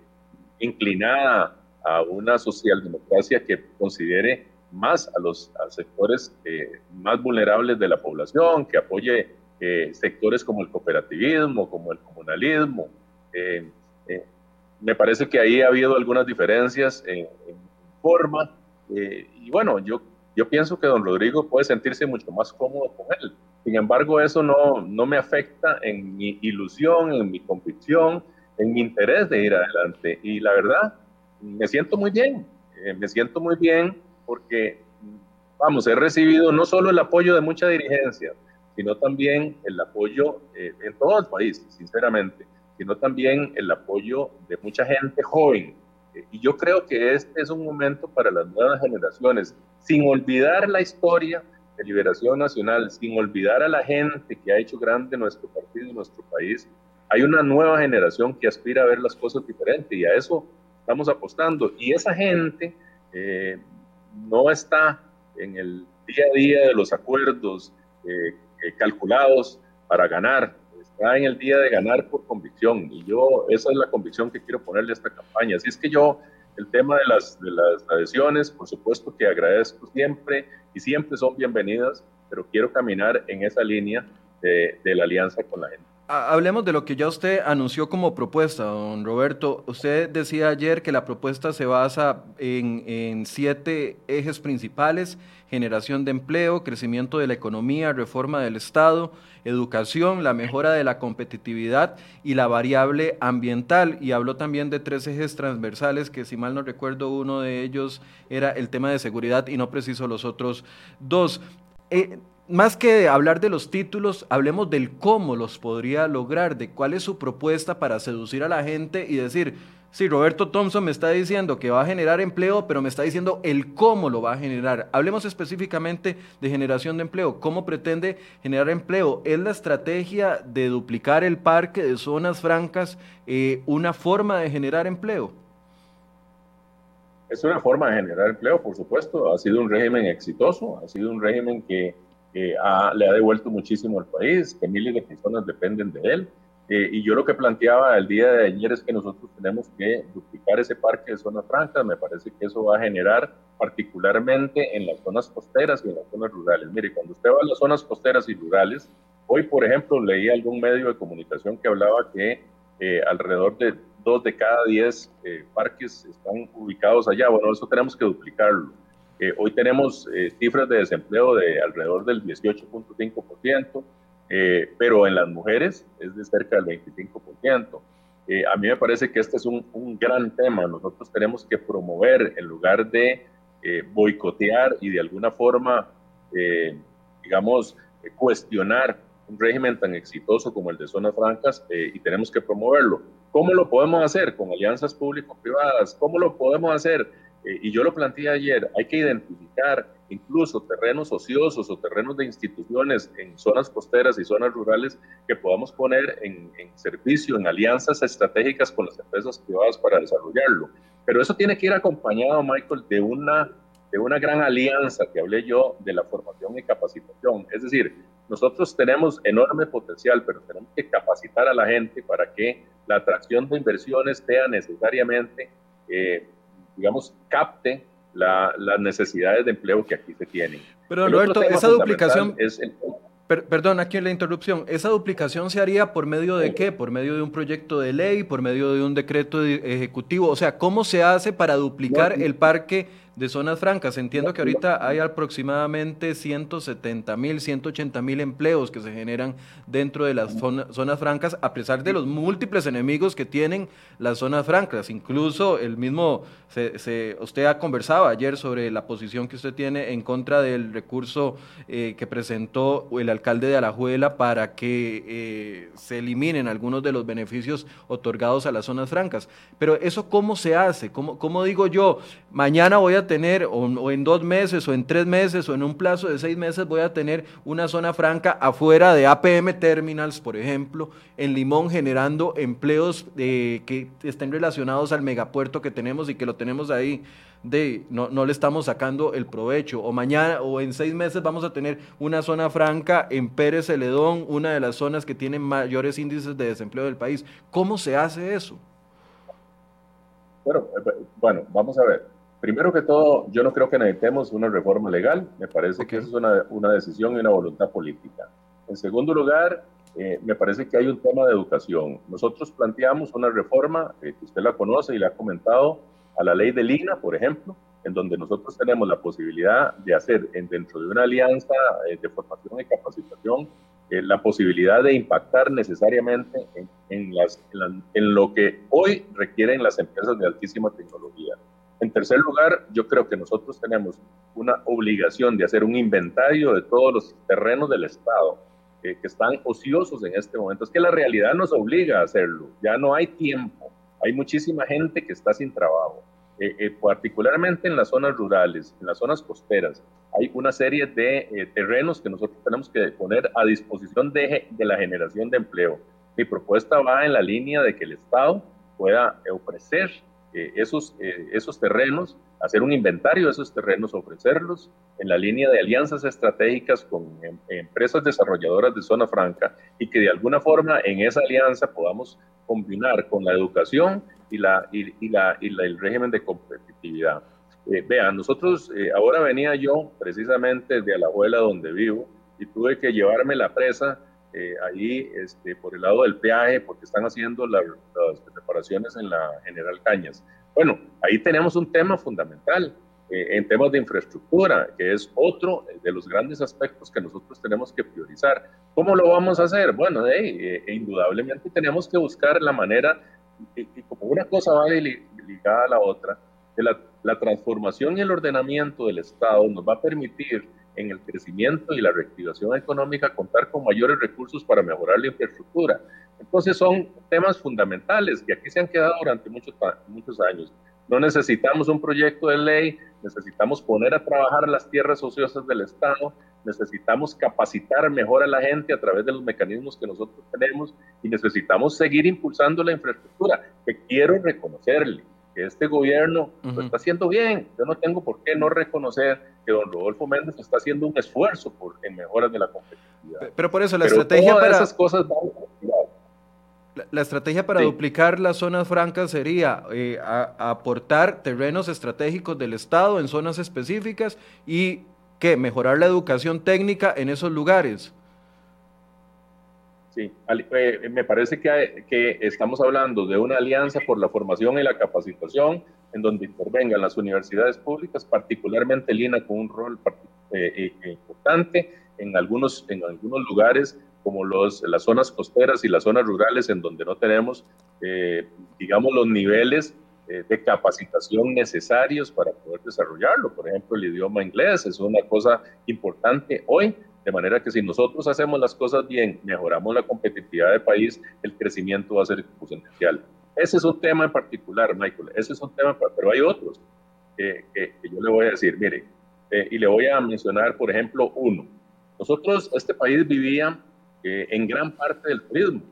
inclinada a una socialdemocracia que considere más a los sectores eh, más vulnerables de la población, que apoye eh, sectores como el cooperativismo, como el comunalismo. me parece que ahí ha habido algunas diferencias en, en forma y bueno, yo, yo pienso que don Rodrigo puede sentirse mucho más cómodo con él. Sin embargo, eso no, no me afecta en mi ilusión, en mi convicción, en mi interés de ir adelante. Y la verdad, me siento muy bien, eh, me siento muy bien porque, vamos, he recibido no solo el apoyo de mucha dirigencia, sino también el apoyo eh, en todo el país, sinceramente, sino también el apoyo de mucha gente joven. Eh, y yo creo que este es un momento para las nuevas generaciones, sin olvidar la historia, de liberación nacional, sin olvidar a la gente que ha hecho grande nuestro partido y nuestro país, hay una nueva generación que aspira a ver las cosas diferentes y a eso estamos apostando. Y esa gente eh, no está en el día a día de los acuerdos eh, eh, calculados para ganar, está en el día de ganar por convicción. Y yo, esa es la convicción que quiero ponerle a esta campaña. Así es que yo, el tema de las, de las adhesiones, por supuesto que agradezco siempre y siempre son bienvenidas, pero quiero caminar en esa línea de, de la alianza con la gente. Hablemos de lo que ya usted anunció como propuesta, don Roberto. Usted decía ayer que la propuesta se basa en, en, siete ejes principales, generación de empleo, crecimiento de la economía, reforma del Estado, educación, la mejora de la competitividad y la variable ambiental. Y habló también de tres ejes transversales, que si mal no recuerdo uno de ellos era el tema de seguridad y no preciso los otros dos. Eh, más que hablar de los títulos, hablemos del cómo los podría lograr, de cuál es su propuesta para seducir a la gente y decir, sí, Roberto Thompson me está diciendo que va a generar empleo, pero me está diciendo el cómo lo va a generar. Hablemos específicamente de generación de empleo. ¿Cómo pretende generar empleo? ¿Es la estrategia de duplicar el parque de zonas francas eh, una forma de generar empleo? Es una forma de generar empleo, por supuesto. Ha sido un régimen exitoso, ha sido un régimen que le ha devuelto muchísimo al país, que miles de personas dependen de él. Eh, y yo lo que planteaba el día de ayer es que nosotros tenemos que duplicar ese parque de zonas francas. Me parece que eso va a generar particularmente en las zonas costeras y en las zonas rurales. Mire, cuando usted va a las zonas costeras y rurales, hoy, por ejemplo, leí algún medio de comunicación que hablaba que eh, alrededor de dos de cada diez eh, parques están ubicados allá. Bueno, eso tenemos que duplicarlo. Eh, hoy tenemos eh, cifras de desempleo de alrededor del 18.5%, eh, pero en las mujeres es de cerca del 25%. a mí me parece que este es un, un, gran tema. Nosotros tenemos que promover en lugar de boicotear y de alguna forma, digamos, cuestionar un régimen tan exitoso como el de Zonas Francas y tenemos que promoverlo. ¿Cómo lo podemos hacer? Con alianzas público-privadas. ¿Cómo lo podemos hacer? Eh, y yo lo planteé ayer, hay que identificar incluso terrenos ociosos o terrenos de instituciones en zonas costeras y zonas rurales que podamos poner en, servicio, en alianzas estratégicas con las empresas privadas para desarrollarlo. Pero eso tiene que ir acompañado, Michael, de una, de una gran alianza que hablé yo de la formación y capacitación. Es decir, nosotros tenemos enorme potencial, pero tenemos que capacitar a la gente para que la atracción de inversiones sea necesariamente... Eh, digamos, capte las necesidades de empleo que aquí se tienen. Pero Roberto, esa duplicación... Es perdón, aquí en la interrupción. ¿Esa duplicación se haría por medio de qué? ¿Por medio de un proyecto de ley? ¿Por medio de un decreto ejecutivo? O sea, ¿cómo se hace para duplicar el parque de zonas francas. Entiendo que ahorita hay aproximadamente 170 mil, 180 mil empleos que se generan dentro de las zonas francas, a pesar de los múltiples enemigos que tienen las zonas francas. Incluso el mismo, se, usted ha conversado ayer sobre la posición que usted tiene en contra del recurso eh, que presentó el alcalde de Alajuela para que eh, se eliminen algunos de los beneficios otorgados a las zonas francas. Pero eso, ¿cómo se hace? ¿Cómo, cómo digo yo? Mañana voy a tener, o, en dos meses, o en tres meses, o en un plazo de seis meses, voy a tener una zona franca afuera de APM Terminals, por ejemplo, en Limón, generando empleos de, que estén relacionados al megapuerto que tenemos y que lo tenemos ahí de no, no, le estamos sacando el provecho. O mañana o en seis meses vamos a tener una zona franca en Pérez Celedón, una de las zonas que tienen mayores índices de desempleo del país. ¿Cómo se hace eso? Bueno, eh, bueno, vamos a ver. Primero que todo, yo no creo que necesitemos una reforma legal, me parece que eso es una, una, decisión y una voluntad política. En segundo lugar, eh, me parece que hay un tema de educación. Nosotros planteamos una reforma, eh, que usted la conoce y la ha comentado, a la ley de Lina, por ejemplo, en donde nosotros tenemos la posibilidad de hacer en, dentro de una alianza eh, de formación y capacitación la posibilidad de impactar necesariamente en, en, las, en lo que hoy requieren las empresas de altísima tecnología. En tercer lugar, yo creo que nosotros tenemos una obligación de hacer un inventario de todos los terrenos del Estado eh, que están ociosos en este momento. Es que la realidad nos obliga a hacerlo. Ya no hay tiempo. Hay muchísima gente que está sin trabajo. Eh, eh, particularmente en las zonas rurales, en las zonas costeras, hay una serie de terrenos que nosotros tenemos que poner a disposición de la generación de empleo. Mi propuesta va en la línea de que el Estado pueda ofrecer eh, esos, eh, esos terrenos hacer un inventario de esos terrenos, ofrecerlos en la línea de alianzas estratégicas con em, empresas desarrolladoras de zona franca y que de alguna forma en esa alianza podamos combinar con la educación y, la, y, la, y el régimen de competitividad. Eh, vean, nosotros, ahora venía yo precisamente de Alajuela donde vivo y tuve que llevarme la presa eh, ahí este, por el lado del peaje porque están haciendo las reparaciones en la General Cañas. Bueno, ahí tenemos un tema fundamental eh, en temas de infraestructura, que es otro de los grandes aspectos que nosotros tenemos que priorizar. ¿Cómo lo vamos a hacer? Bueno, eh, indudablemente tenemos que buscar la manera, y, como una cosa va ligada a la otra, la, la transformación y el ordenamiento del Estado nos va a permitir en el crecimiento y la reactivación económica contar con mayores recursos para mejorar la infraestructura. Entonces son temas fundamentales que aquí se han quedado durante muchos, muchos años. No necesitamos un proyecto de ley, necesitamos poner a trabajar las tierras ociosas del Estado, necesitamos capacitar mejor a la gente a través de los mecanismos que nosotros tenemos y necesitamos seguir impulsando la infraestructura, que quiero reconocerle que este gobierno lo está haciendo bien. Yo no tengo por qué no reconocer que don Rodolfo Méndez está haciendo un esfuerzo por, en mejoras de la competitividad. Pero por eso la estrategia para... Esas cosas la, estrategia para duplicar las zonas francas sería eh, aportar terrenos estratégicos del Estado en zonas específicas y que mejorar la educación técnica en esos lugares. Sí, eh, me parece que, que, estamos hablando de una alianza por la formación y la capacitación en donde intervengan las universidades públicas, particularmente Lina con un rol eh, eh, importante en algunos, en algunos lugares como los, las zonas costeras y las zonas rurales en donde no tenemos, digamos, los niveles de capacitación necesarios para poder desarrollarlo. Por ejemplo, el idioma inglés es una cosa importante hoy de manera que si nosotros hacemos las cosas bien, mejoramos la competitividad del país, el crecimiento va a ser exponencial. Ese es un tema en particular, Michael. Ese es un tema, pero hay otros que, yo le voy a decir. Mire, eh, y le voy a mencionar, por ejemplo, uno. Nosotros, este país vivía eh, en gran parte del turismo.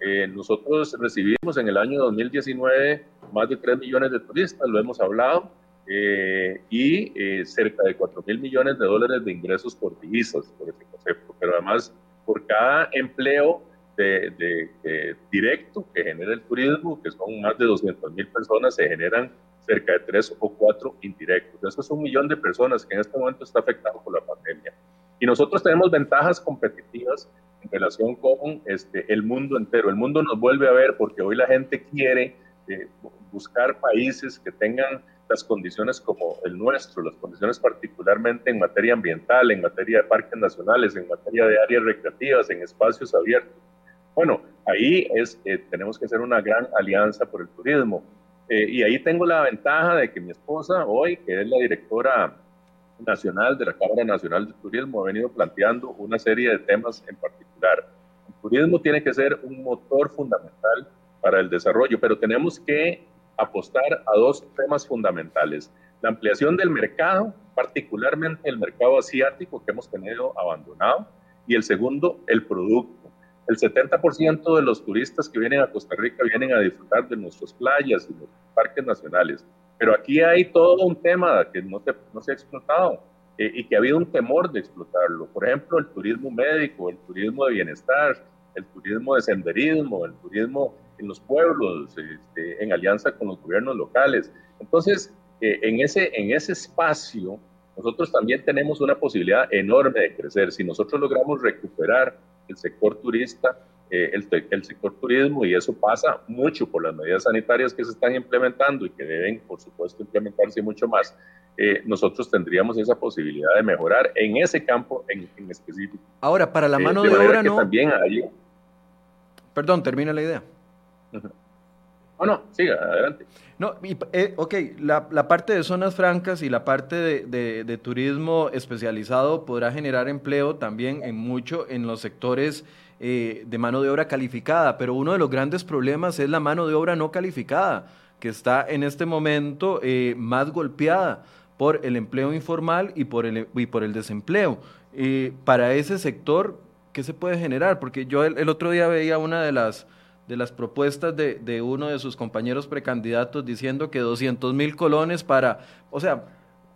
Eh, nosotros recibimos en el año 2019 más de 3 millones de turistas, lo hemos hablado eh, y eh, cerca de 4 mil millones de dólares de ingresos por divisas, por ese concepto. Pero además, por cada empleo de, directo que genera el turismo, que son más de 200 mil personas, se generan cerca de 3 o 4 indirectos. Eso es un millón de personas que en este momento está afectado por la pandemia. Y nosotros tenemos ventajas competitivas en relación con este, el mundo entero. El mundo nos vuelve a ver porque hoy la gente quiere eh, buscar países que tengan las condiciones como el nuestro, las condiciones particularmente en materia ambiental, en materia de parques nacionales, en materia de áreas recreativas, en espacios abiertos. Bueno, ahí es, eh, tenemos que hacer una gran alianza por el turismo. Eh, y ahí tengo la ventaja de que mi esposa hoy, que es la directora nacional de la Cámara Nacional de Turismo, ha venido planteando una serie de temas en particular. El turismo tiene que ser un motor fundamental para el desarrollo, pero tenemos que apostar a dos temas fundamentales. La ampliación del mercado, particularmente el mercado asiático que hemos tenido abandonado, y el segundo, el producto. El 70% de los turistas que vienen a Costa Rica vienen a disfrutar de nuestras playas y los parques nacionales. Pero aquí hay todo un tema que no se, ha explotado eh, y que ha habido un temor de explotarlo. Por ejemplo, el turismo médico, el turismo de bienestar, el turismo de senderismo, el turismo en los pueblos, este, en alianza con los gobiernos locales. Entonces, eh, en, ese, en ese espacio, nosotros también tenemos una posibilidad enorme de crecer. Si nosotros logramos recuperar el sector turista, eh, el, el, sector turismo, y eso pasa mucho por las medidas sanitarias que se están implementando y que deben, por supuesto, implementarse mucho más, eh, nosotros tendríamos esa posibilidad de mejorar en ese campo en, específico. Ahora, para la mano de, obra, no. También hay... Perdón, termina la idea. Oh, no, siga, adelante. No, eh, ok, la, parte de zonas francas y la parte de, turismo especializado podrá generar empleo también en mucho en los sectores eh, de mano de obra calificada, pero uno de los grandes problemas es la mano de obra no calificada, que está en este momento eh, más golpeada por el empleo informal y por el, y por el desempleo. para ese sector, ¿qué se puede generar? Porque yo el otro día veía una de las de las propuestas de, de uno de sus compañeros precandidatos diciendo que 200 mil colones para, o sea,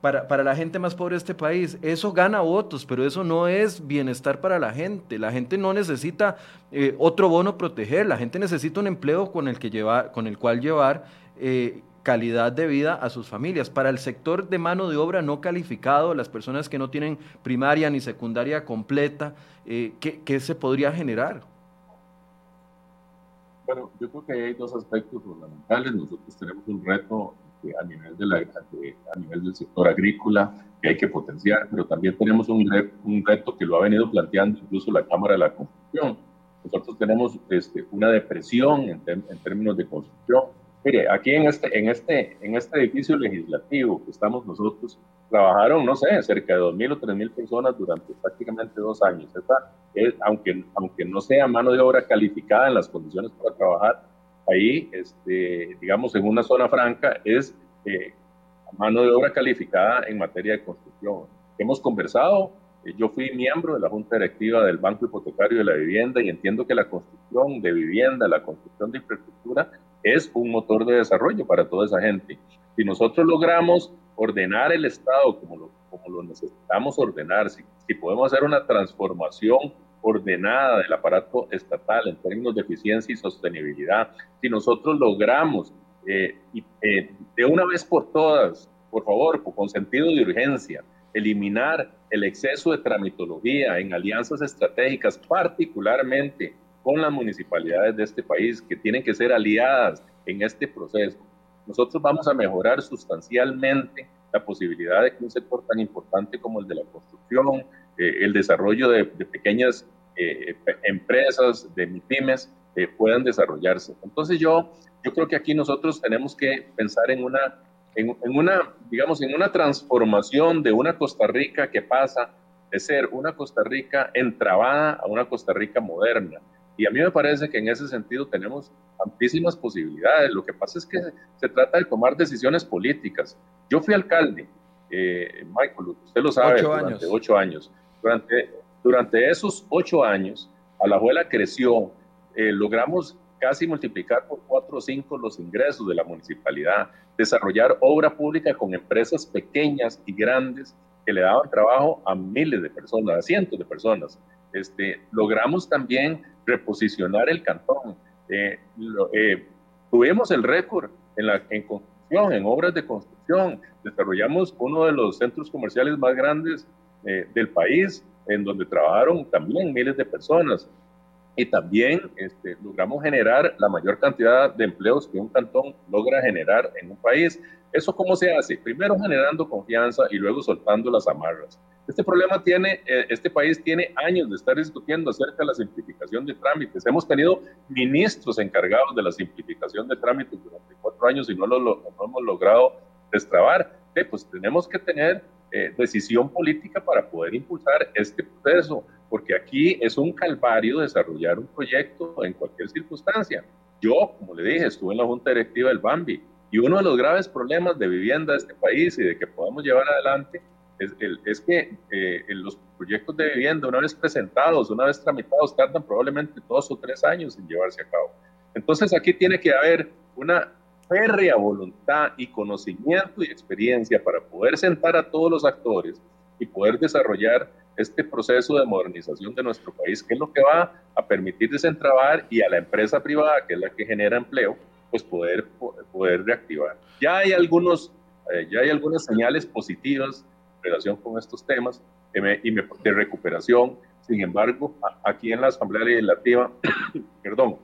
para, para, la gente más pobre de este país. Eso gana votos, pero eso no es bienestar para la gente. La gente no necesita eh, otro bono proteger, la gente necesita un empleo con el, que llevar, con el cual llevar eh, calidad de vida a sus familias. Para el sector de mano de obra no calificado, las personas que no tienen primaria ni secundaria completa, eh, ¿qué, ¿qué se podría generar? Bueno, yo creo que hay dos aspectos fundamentales. Nosotros tenemos un reto a nivel, de la, a nivel del sector agrícola que hay que potenciar, pero también tenemos un, un reto que lo ha venido planteando incluso la Cámara de la Construcción. Nosotros tenemos este, una depresión en, en términos de construcción Mire, aquí en este, en, este, en este edificio legislativo que estamos nosotros, trabajaron, no sé, cerca de 2.000 o 3.000 personas durante prácticamente dos años. Esta es, aunque, aunque no sea mano de obra calificada en las condiciones para trabajar, ahí, este, digamos, en una zona franca, es eh, mano de obra calificada en materia de construcción. Hemos conversado, eh, yo fui miembro de la Junta Directiva del Banco Hipotecario de la Vivienda y entiendo que la construcción de vivienda, la construcción de infraestructura, es un motor de desarrollo para toda esa gente. Si nosotros logramos ordenar el Estado como lo, como lo necesitamos ordenar, si, si podemos hacer una transformación ordenada del aparato estatal en términos de eficiencia y sostenibilidad, si nosotros logramos eh, eh, de una vez por todas, por favor, con sentido de urgencia, eliminar el exceso de tramitología en alianzas estratégicas, particularmente con las municipalidades de este país que tienen que ser aliadas en este proceso, nosotros vamos a mejorar sustancialmente la posibilidad de que un sector tan importante como el de la construcción, eh, el desarrollo de, pequeñas eh, empresas, de MIPIMES, eh, puedan desarrollarse. Entonces yo, yo creo que aquí nosotros tenemos que pensar en una, en, en una, digamos, en una transformación de una Costa Rica que pasa de ser una Costa Rica entrabada a una Costa Rica moderna, y a mí me parece que en ese sentido tenemos amplísimas posibilidades. Lo que pasa es que se, trata de tomar decisiones políticas. Yo fui alcalde, eh, Michael, usted lo sabe, durante ocho años. Durante, durante esos ocho años, Alajuela creció, eh, logramos casi multiplicar por cuatro o cinco los ingresos de la municipalidad, desarrollar obra pública con empresas pequeñas y grandes que le daban trabajo a miles de personas, a cientos de personas. Este, logramos también reposicionar el cantón. Eh, eh, tuvimos el récord en, la, en construcción, en obras de construcción. Desarrollamos uno de los centros comerciales más grandes eh, del país, en donde trabajaron también miles de personas. Y también este, logramos generar la mayor cantidad de empleos que un cantón logra generar en un país. ¿Eso cómo se hace? Primero generando confianza y luego soltando las amarras. Este problema tiene, eh, este país tiene años de estar discutiendo acerca de la simplificación de trámites. Hemos tenido ministros encargados de la simplificación de trámites durante cuatro años y no lo, no hemos logrado destrabar. Eh, pues tenemos que tener eh, decisión política para poder impulsar este proceso, porque aquí es un calvario desarrollar un proyecto en cualquier circunstancia. Yo, como le dije, estuve en la Junta Directiva del BAMBI y uno de los graves problemas de vivienda de este país y de que podamos llevar adelante es, que eh, los proyectos de vivienda, una vez presentados, una vez tramitados, tardan probablemente dos o tres años en llevarse a cabo. Entonces aquí tiene que haber una férrea voluntad y conocimiento y experiencia para poder sentar a todos los actores y poder desarrollar este proceso de modernización de nuestro país, que es lo que va a permitir desentrabar y a la empresa privada, que es la que genera empleo, pues poder, poder reactivar. Ya hay, algunos, eh, ya hay algunas señales positivas relación con estos temas de recuperación. Sin embargo, aquí en la Asamblea Legislativa, perdón,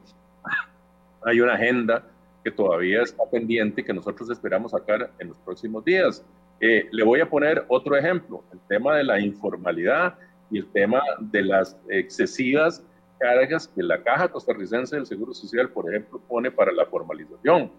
hay una agenda que todavía está pendiente y que nosotros esperamos sacar en los próximos días. Eh, le voy a poner otro ejemplo, el tema de la informalidad y el tema de las excesivas cargas que la Caja Costarricense del Seguro Social, por ejemplo, pone para la formalización.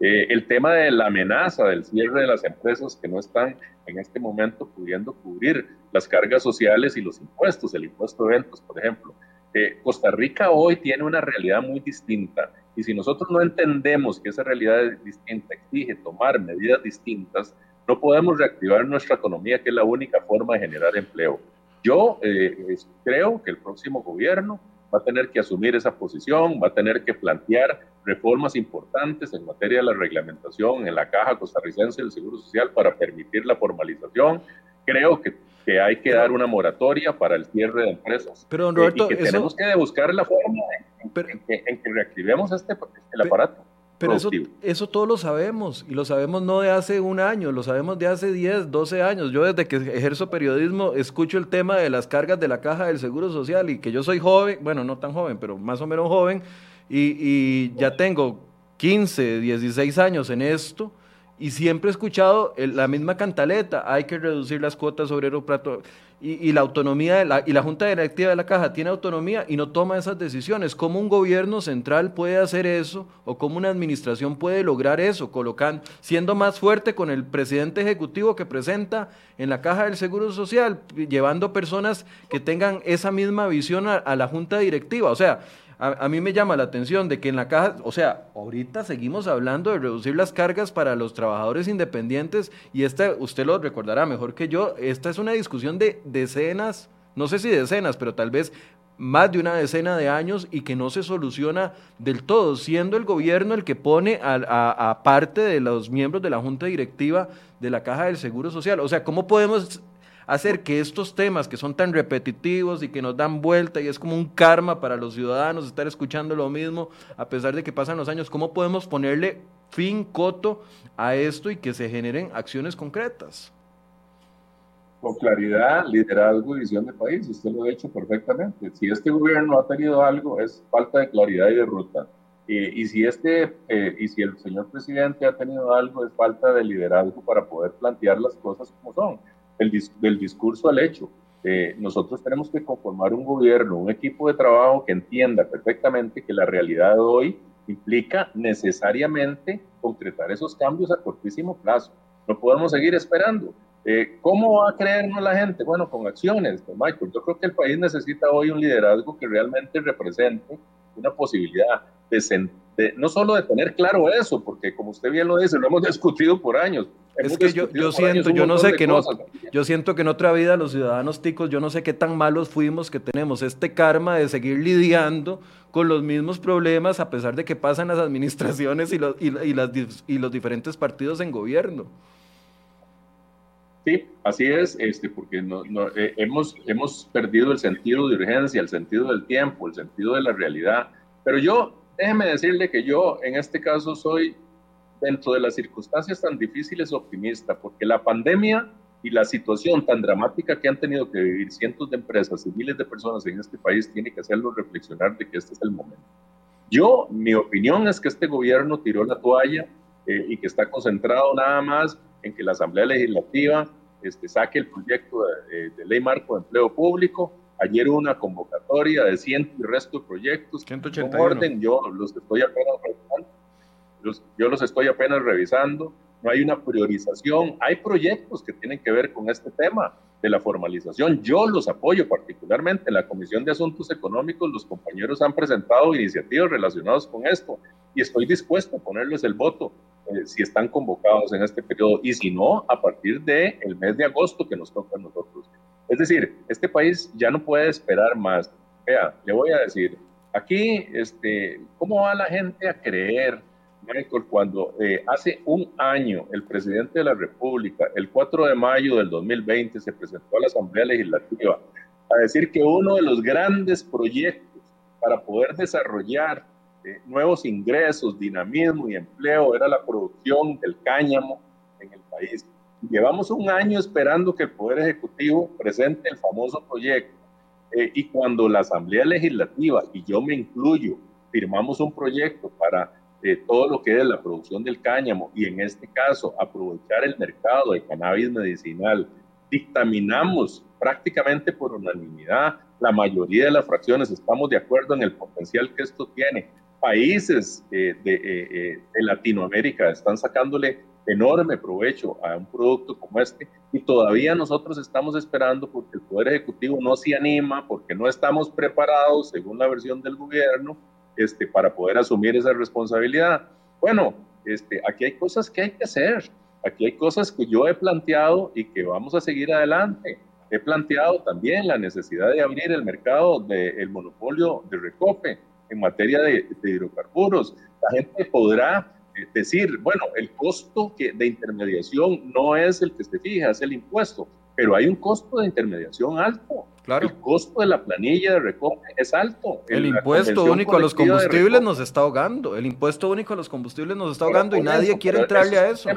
Eh, el tema de la amenaza del cierre de las empresas que no están en este momento pudiendo cubrir las cargas sociales y los impuestos, el impuesto de eventos, por ejemplo. Eh, Costa Rica hoy tiene una realidad muy distinta y si nosotros no entendemos que esa realidad es distinta exige tomar medidas distintas, no podemos reactivar nuestra economía, que es la única forma de generar empleo. Yo eh, creo que el próximo gobierno va a tener que asumir esa posición, va a tener que plantear reformas importantes en materia de la reglamentación en la Caja Costarricense del Seguro Social para permitir la formalización. Creo que, que hay que dar una moratoria para el cierre de empresas. Pero, Roberto, y que tenemos que buscar la forma en, que, en que, reactivemos este, el aparato. Pero eso, eso todo lo sabemos, y lo sabemos no de hace un año, lo sabemos de hace 10, 12 años. Yo desde que ejerzo periodismo escucho el tema de las cargas de la caja del Seguro Social y que yo soy joven, bueno, no tan joven, pero más o menos joven, y, y ya tengo 15, 16 años en esto, y siempre he escuchado la misma cantaleta, hay que reducir las cuotas obrero plato y, la autonomía de la, y la Junta Directiva de la Caja tiene autonomía y no toma esas decisiones. ¿Cómo un gobierno central puede hacer eso o cómo una administración puede lograr eso, colocando, siendo más fuerte con el presidente ejecutivo que presenta en la Caja del Seguro Social, llevando personas que tengan esa misma visión a la Junta Directiva? O sea, a, mí me llama la atención de que en la caja, o sea, ahorita seguimos hablando de reducir las cargas para los trabajadores independientes y esta, usted lo recordará mejor que yo, esta es una discusión de decenas, no sé si decenas, pero tal vez más de una decena de años y que no se soluciona del todo, siendo el gobierno el que pone a, a parte de los miembros de la Junta Directiva de la Caja del Seguro Social. O sea, ¿cómo podemos hacer que estos temas que son tan repetitivos y que nos dan vuelta y es como un karma para los ciudadanos estar escuchando lo mismo a pesar de que pasan los años, ¿cómo podemos ponerle fin, coto a esto y que se generen acciones concretas? Con claridad, liderazgo y visión de país, usted lo ha hecho perfectamente. Si este gobierno ha tenido algo, es falta de claridad y de ruta. y, si este, eh, y si el señor presidente ha tenido algo, es falta de liderazgo para poder plantear las cosas como son del discurso al hecho. Eh, nosotros tenemos que conformar un gobierno, un equipo de trabajo que entienda perfectamente que la realidad de hoy implica necesariamente concretar esos cambios a cortísimo plazo. No podemos seguir esperando. Eh, ¿Cómo va a creernos la gente? Bueno, con acciones, Michael. Yo creo que el país necesita hoy un liderazgo que realmente represente una posibilidad de, no solo de tener claro eso, porque como usted bien lo dice, lo hemos discutido por años. Es que yo, yo siento, yo no sé que no, yo siento que en otra vida los ciudadanos ticos, yo no sé qué tan malos fuimos que tenemos este karma de seguir lidiando con los mismos problemas a pesar de que pasan las administraciones y los, y, las, y los diferentes partidos en gobierno. Sí, así es, este, porque no, eh, hemos, hemos perdido el sentido de urgencia, el sentido del tiempo, el sentido de la realidad. Pero yo déjeme decirle que yo en este caso soy, dentro de las circunstancias tan difíciles, optimista, porque la pandemia y la situación tan dramática que han tenido que vivir cientos de empresas y miles de personas en este país tiene que hacerlo reflexionar de que este es el momento. Yo, mi opinión es que este gobierno tiró la toalla eh, y que está concentrado nada más en que la Asamblea Legislativa este, saque el proyecto de, de ley marco de empleo público Ayer una convocatoria de ciento y resto de proyectos. 181. orden, yo los estoy apenas revisando. yo los estoy apenas revisando. No hay una priorización. Hay proyectos que tienen que ver con este tema de la formalización. Yo los apoyo particularmente. En la Comisión de Asuntos Económicos, los compañeros han presentado iniciativas relacionadas con esto y estoy dispuesto a ponerles el voto eh, si están convocados en este periodo y si no, a partir del el mes de agosto que nos toca a nosotros. Es decir, este país ya no puede esperar más. Vea, le voy a decir, aquí, este, ¿cómo va la gente a creer, Michael, cuando eh, hace un año el presidente de la República, el 4 de mayo del 2020, se presentó a la Asamblea Legislativa a decir que uno de los grandes proyectos para poder desarrollar eh, nuevos ingresos, dinamismo y empleo era la producción del cáñamo en el país. Llevamos un año esperando que el Poder Ejecutivo presente el famoso proyecto eh, y cuando la Asamblea Legislativa, y yo me incluyo, firmamos un proyecto para eh, todo lo que es la producción del cáñamo y en este caso aprovechar el mercado de cannabis medicinal, dictaminamos prácticamente por unanimidad, la mayoría de las fracciones estamos de acuerdo en el potencial que esto tiene. Países eh, de, de Latinoamérica están sacándole enorme provecho a un producto como este y todavía nosotros estamos esperando porque el Poder Ejecutivo no se anima, porque no estamos preparados, según la versión del gobierno, este, para poder asumir esa responsabilidad. Bueno, este, aquí hay cosas que hay que hacer, aquí hay cosas que yo he planteado y que vamos a seguir adelante. he planteado también la necesidad de abrir el mercado del monopolio de recope en materia de, hidrocarburos. La gente podrá eh, decir, bueno, el costo que, de intermediación no es el que se fija, es el impuesto, pero hay un costo de intermediación alto. Claro. El costo de la planilla de recope es alto. El, impuesto único a los combustibles nos está ahogando. El impuesto único a los combustibles nos está ahogando y nadie quiere entrarle a eso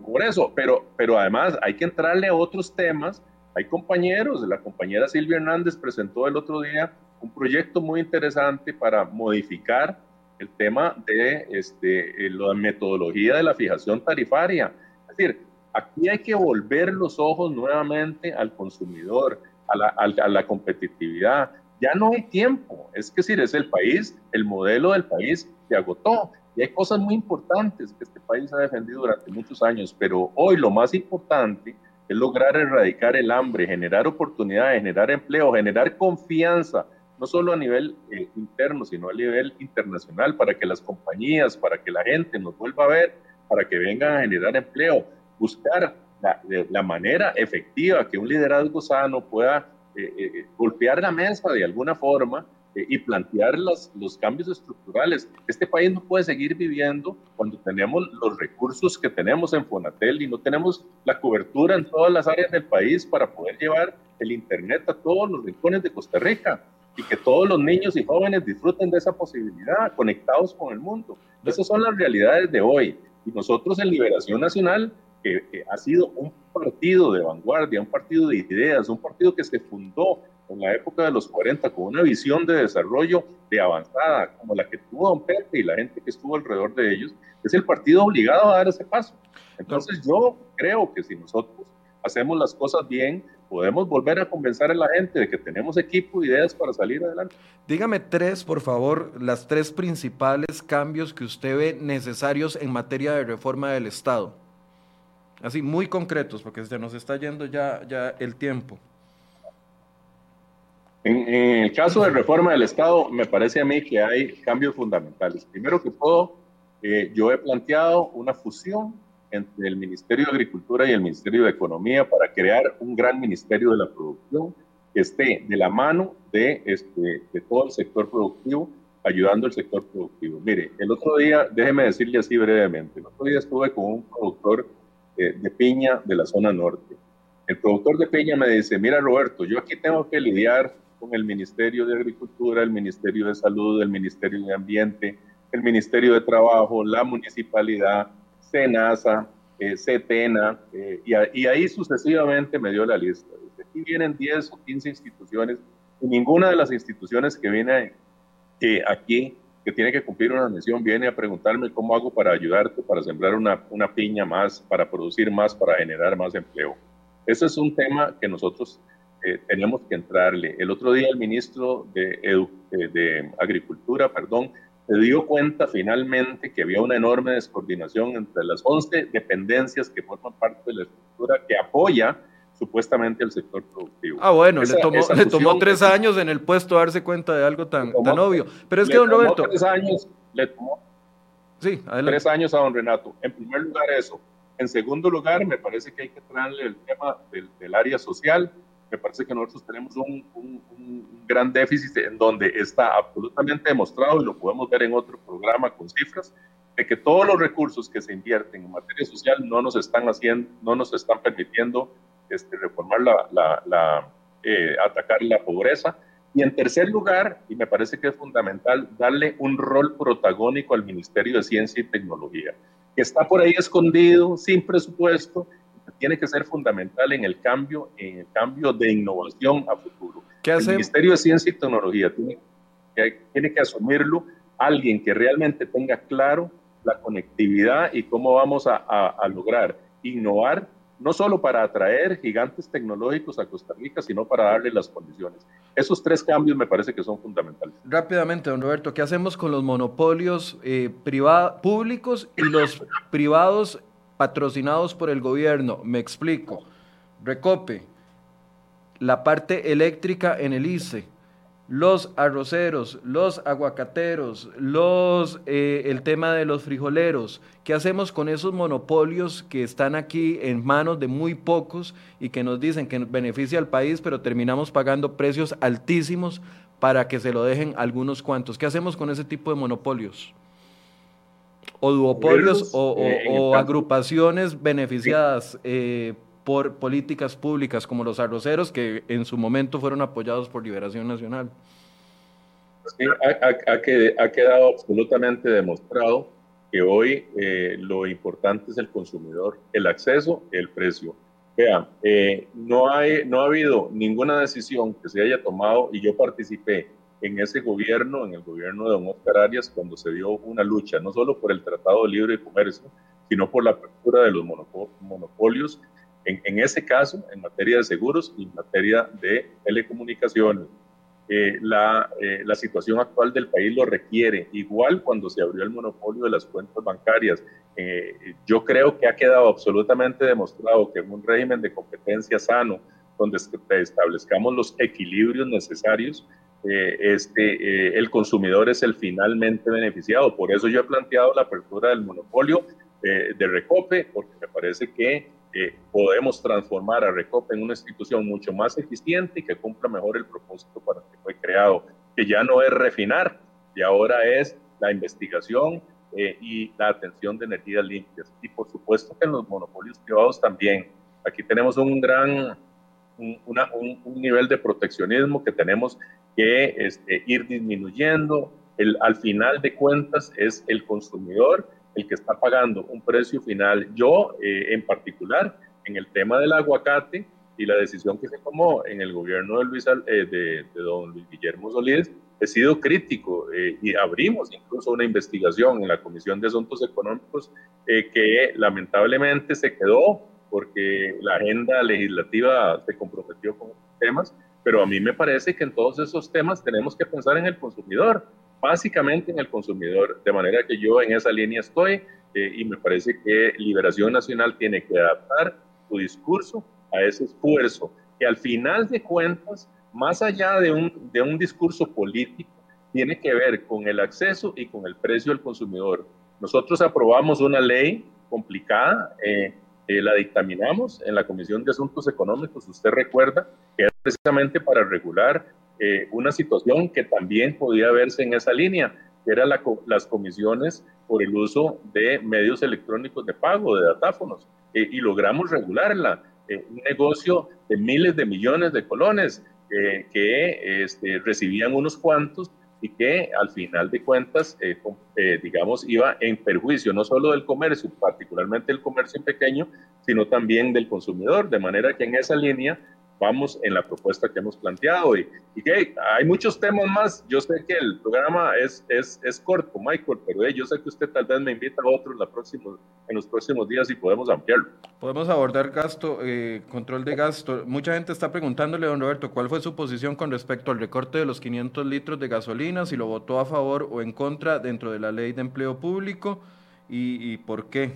por eso, pero, pero además hay que entrarle a otros temas. Hay compañeros, la compañera Silvia Hernández presentó el otro día un proyecto muy interesante para modificar el tema de este, eh, la metodología de la fijación tarifaria. Es decir, aquí hay que volver los ojos nuevamente al consumidor, a la, a la competitividad. Ya no hay tiempo. Es que si es el país, el modelo del país se agotó. Y hay cosas muy importantes que este país ha defendido durante muchos años, pero hoy lo más importante es lograr erradicar el hambre, generar oportunidades, generar empleo, generar confianza, no solo a nivel eh, interno, sino a nivel internacional, para que las compañías, para que la gente nos vuelva a ver, para que vengan a generar empleo, buscar la, la manera efectiva que un liderazgo sano pueda eh, eh, golpear la mesa de alguna forma eh, y plantear los cambios estructurales. Este país no puede seguir viviendo cuando tenemos los recursos que tenemos en Fonatel y no tenemos la cobertura en todas las áreas del país para poder llevar el Internet a todos los rincones de Costa Rica y que todos los niños y jóvenes disfruten de esa posibilidad, conectados con el mundo. Esas son las realidades de hoy. Y nosotros en Liberación Nacional, que ha sido un partido de vanguardia, un partido de ideas, un partido que se fundó en la época de los 40 con una visión de desarrollo de avanzada como la que tuvo Don Pepe y la gente que estuvo alrededor de ellos, es el partido obligado a dar ese paso. Entonces yo creo que si nosotros hacemos las cosas bien, podemos volver a convencer a la gente de que tenemos equipo, ideas para salir adelante. Dígame tres, por favor, las tres principales cambios que usted ve necesarios en materia de reforma del Estado. Así, muy concretos, porque se nos está yendo ya, ya el tiempo. En, el caso de reforma del Estado, me parece a mí que hay cambios fundamentales. Primero que todo, eh, yo he planteado una fusión entre el Ministerio de Agricultura y el Ministerio de Economía para crear un gran Ministerio de la Producción que esté de la mano de, este, de todo el sector productivo, ayudando al sector productivo. Mire, el otro día, déjeme decirle así brevemente, el otro día estuve con un productor eh, de piña de la zona norte. El productor de piña me dice, mira Roberto, yo aquí tengo que lidiar con el Ministerio de Agricultura, el Ministerio de Salud, el Ministerio de Ambiente, el Ministerio de Trabajo, la Municipalidad, SENASA, eh, CETENA, eh, y, ahí sucesivamente me dio la lista. Aquí vienen 10 o 15 instituciones y ninguna de las instituciones que viene aquí, que tiene que cumplir una misión, viene a preguntarme cómo hago para ayudarte, para sembrar una, una piña más, para producir más, para generar más empleo. Ese es un tema que nosotros eh, tenemos que entrarle. El otro día el ministro de, eh, de Agricultura, perdón, se dio cuenta finalmente que había una enorme descoordinación entre las 11 dependencias que forman parte de la estructura que apoya supuestamente el sector productivo. Ah, bueno, le tomó, le tomó tres años en el puesto darse cuenta de algo tan, tan obvio. Pero es que, don Roberto... Tres años, le tomó sí, tres años a don Renato. En primer lugar eso. En segundo lugar, me parece que hay que traerle el tema del, del área social, me parece que nosotros tenemos un, un, gran déficit en donde está absolutamente demostrado, y lo podemos ver en otro programa con cifras, de que todos los recursos que se invierten en materia social no nos están haciendo, no nos están permitiendo este, reformar la, la, la eh, atacar la pobreza. Y en tercer lugar, y me parece que es fundamental, darle un rol protagónico al Ministerio de Ciencia y Tecnología, que está por ahí escondido, sin presupuesto, tiene que ser fundamental en el cambio, en el cambio de innovación a futuro. ¿Qué hace? El Ministerio de Ciencia y Tecnología tiene que, tiene que asumirlo alguien que realmente tenga claro la conectividad y cómo vamos a, a, lograr innovar, no solo para atraer gigantes tecnológicos a Costa Rica, sino para darle las condiciones. Esos tres cambios me parece que son fundamentales. Rápidamente, don Roberto, ¿qué hacemos con los monopolios eh, públicos y los privados patrocinados por el gobierno. Me explico. Recope, la parte eléctrica en el ICE, los arroceros, los aguacateros, los, eh, el tema de los frijoleros. ¿Qué hacemos con esos monopolios que están aquí en manos de muy pocos y que nos dicen que beneficia al país, pero terminamos pagando precios altísimos para que se lo dejen algunos cuantos? ¿Qué hacemos con ese tipo de monopolios? O duopolios o, eh, agrupaciones beneficiadas eh, por políticas públicas como los arroceros que en su momento fueron apoyados por Liberación Nacional. ha, quedado absolutamente demostrado que hoy eh, lo importante es el consumidor, el acceso, el precio. Vean, eh, no, hay, no ha habido ninguna decisión que se haya tomado y yo participé en ese gobierno, en el gobierno de don Oscar Arias, cuando se dio una lucha, no solo por el Tratado de Libre Comercio, sino por la apertura de los monopolios en, ese caso, en materia de seguros y en materia de telecomunicaciones. Eh, la, eh, la, situación actual del país lo requiere. Igual cuando se abrió el monopolio de las cuentas bancarias, eh, yo creo que ha quedado absolutamente demostrado que en un régimen de competencia sano, donde establezcamos los equilibrios necesarios, este, el consumidor es el finalmente beneficiado. Por eso yo he planteado la apertura del monopolio de Recope, porque me parece que podemos transformar a Recope en una institución mucho más eficiente y que cumpla mejor el propósito para el que fue creado, que ya no es refinar, y ahora es la investigación eh, y la atención de energías limpias. Y por supuesto que en los monopolios privados también. Aquí tenemos un gran, un, un, nivel de proteccionismo que tenemos que este, ir disminuyendo. El, al final de cuentas es el consumidor el que está pagando un precio final. Yo, eh, en particular, en el tema del aguacate y la decisión que se tomó en el gobierno de, Luis, eh, de, don Luis Guillermo Solís, he sido crítico eh, y abrimos incluso una investigación en la Comisión de Asuntos Económicos que lamentablemente se quedó porque la agenda legislativa se comprometió con temas, pero a mí me parece que en todos esos temas tenemos que pensar en el consumidor básicamente en el consumidor, de manera que yo en esa línea estoy eh, y me parece que Liberación Nacional tiene que adaptar su discurso a ese esfuerzo, que al final de cuentas, más allá de un, de un discurso político, tiene que ver con el acceso y con el precio del consumidor. Nosotros aprobamos una ley complicada, eh, eh, la dictaminamos en la Comisión de Asuntos Económicos, usted recuerda, que precisamente para regular eh, una situación que también podía verse en esa línea, que eran las comisiones por el uso de medios electrónicos de pago, de datáfonos, eh, y logramos regularla. Eh, un negocio de miles de millones de colones que este, recibían unos cuantos y que al final de cuentas, digamos, iba en perjuicio no solo del comercio, particularmente el comercio pequeño, sino también del consumidor, de manera que en esa línea vamos en la propuesta que hemos planteado. Y, y que hay muchos temas más. Yo sé que el programa es, es, es corto, Michael, pero yo sé que usted tal vez me invita a otro en, la próxima, en los próximos días y podemos ampliarlo. Podemos abordar gasto, eh, control de gasto. Mucha gente está preguntándole, don Roberto, ¿cuál fue su posición con respecto al recorte de los 500 litros de gasolina? Si lo votó a favor o en contra dentro de la ley de empleo público y, y por qué.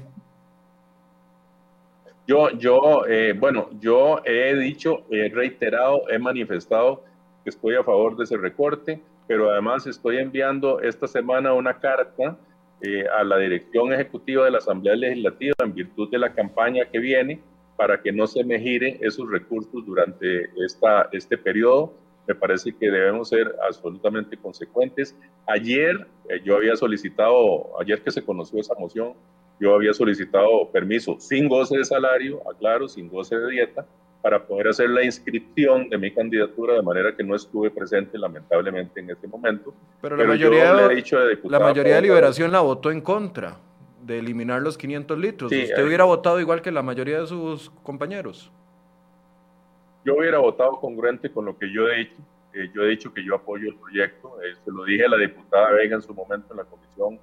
Yo, yo, eh, bueno, yo he dicho, he reiterado, he manifestado que estoy a favor de ese recorte, pero además estoy enviando esta semana una carta eh, a la dirección ejecutiva de la Asamblea Legislativa en virtud de la campaña que viene para que no se me gire esos recursos durante esta, este periodo. Me parece que debemos ser absolutamente consecuentes. Ayer eh, yo había solicitado, ayer que se conoció esa moción, yo había solicitado permiso sin goce de salario, aclaro, sin goce de dieta, para poder hacer la inscripción de mi candidatura, de manera que no estuve presente lamentablemente en este momento. Pero la mayoría, de, la mayoría de Liberación la votó en contra de eliminar los 500 litros. ¿Usted hubiera votado igual que la mayoría de sus compañeros? Yo hubiera votado congruente con lo que yo he dicho. Eh, yo he dicho que yo apoyo el proyecto. Eh, se lo dije a la diputada Vega en su momento en la comisión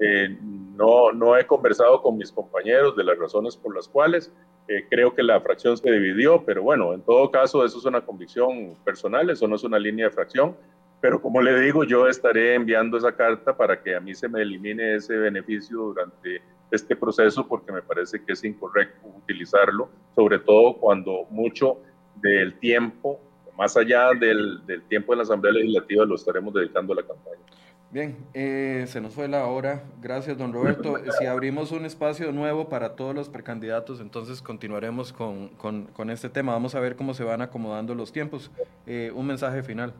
eh, no, no he conversado con mis compañeros de las razones por las cuales eh, creo que la fracción se dividió, pero bueno, en todo caso eso es una convicción personal, eso no es una línea de fracción, pero como le digo, yo estaré enviando esa carta para que a mí se me elimine ese beneficio durante este proceso porque me parece que es incorrecto utilizarlo, sobre todo cuando mucho del tiempo más allá del, del tiempo de la Asamblea Legislativa lo estaremos dedicando a la campaña. Bien, eh, se nos fue la hora. Gracias, don Roberto. Si abrimos un espacio nuevo para todos los precandidatos, entonces continuaremos con, con, con este tema. Vamos a ver cómo se van acomodando los tiempos. Eh, un mensaje final.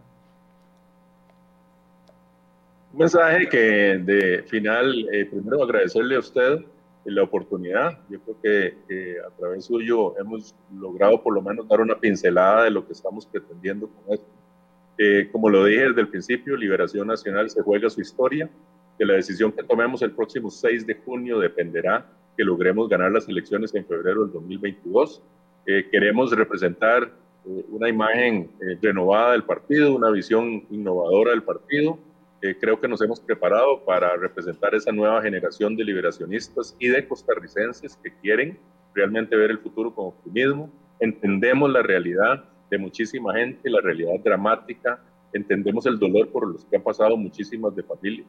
Un mensaje que de final, eh, primero agradecerle a usted la oportunidad. Yo creo que a través suyo hemos logrado por lo menos dar una pincelada de lo que estamos pretendiendo con esto eh, como lo dije desde el principio, Liberación Nacional se juega su historia. De la decisión que tomemos el próximo 6 de junio dependerá que logremos ganar las elecciones en febrero del 2022. Eh, queremos representar eh, una imagen renovada del partido, una visión innovadora del partido. creo que nos hemos preparado para representar esa nueva generación de liberacionistas y de costarricenses que quieren realmente ver el futuro con optimismo. Entendemos la realidad de muchísima gente, la realidad dramática, entendemos el dolor por los que han pasado muchísimas de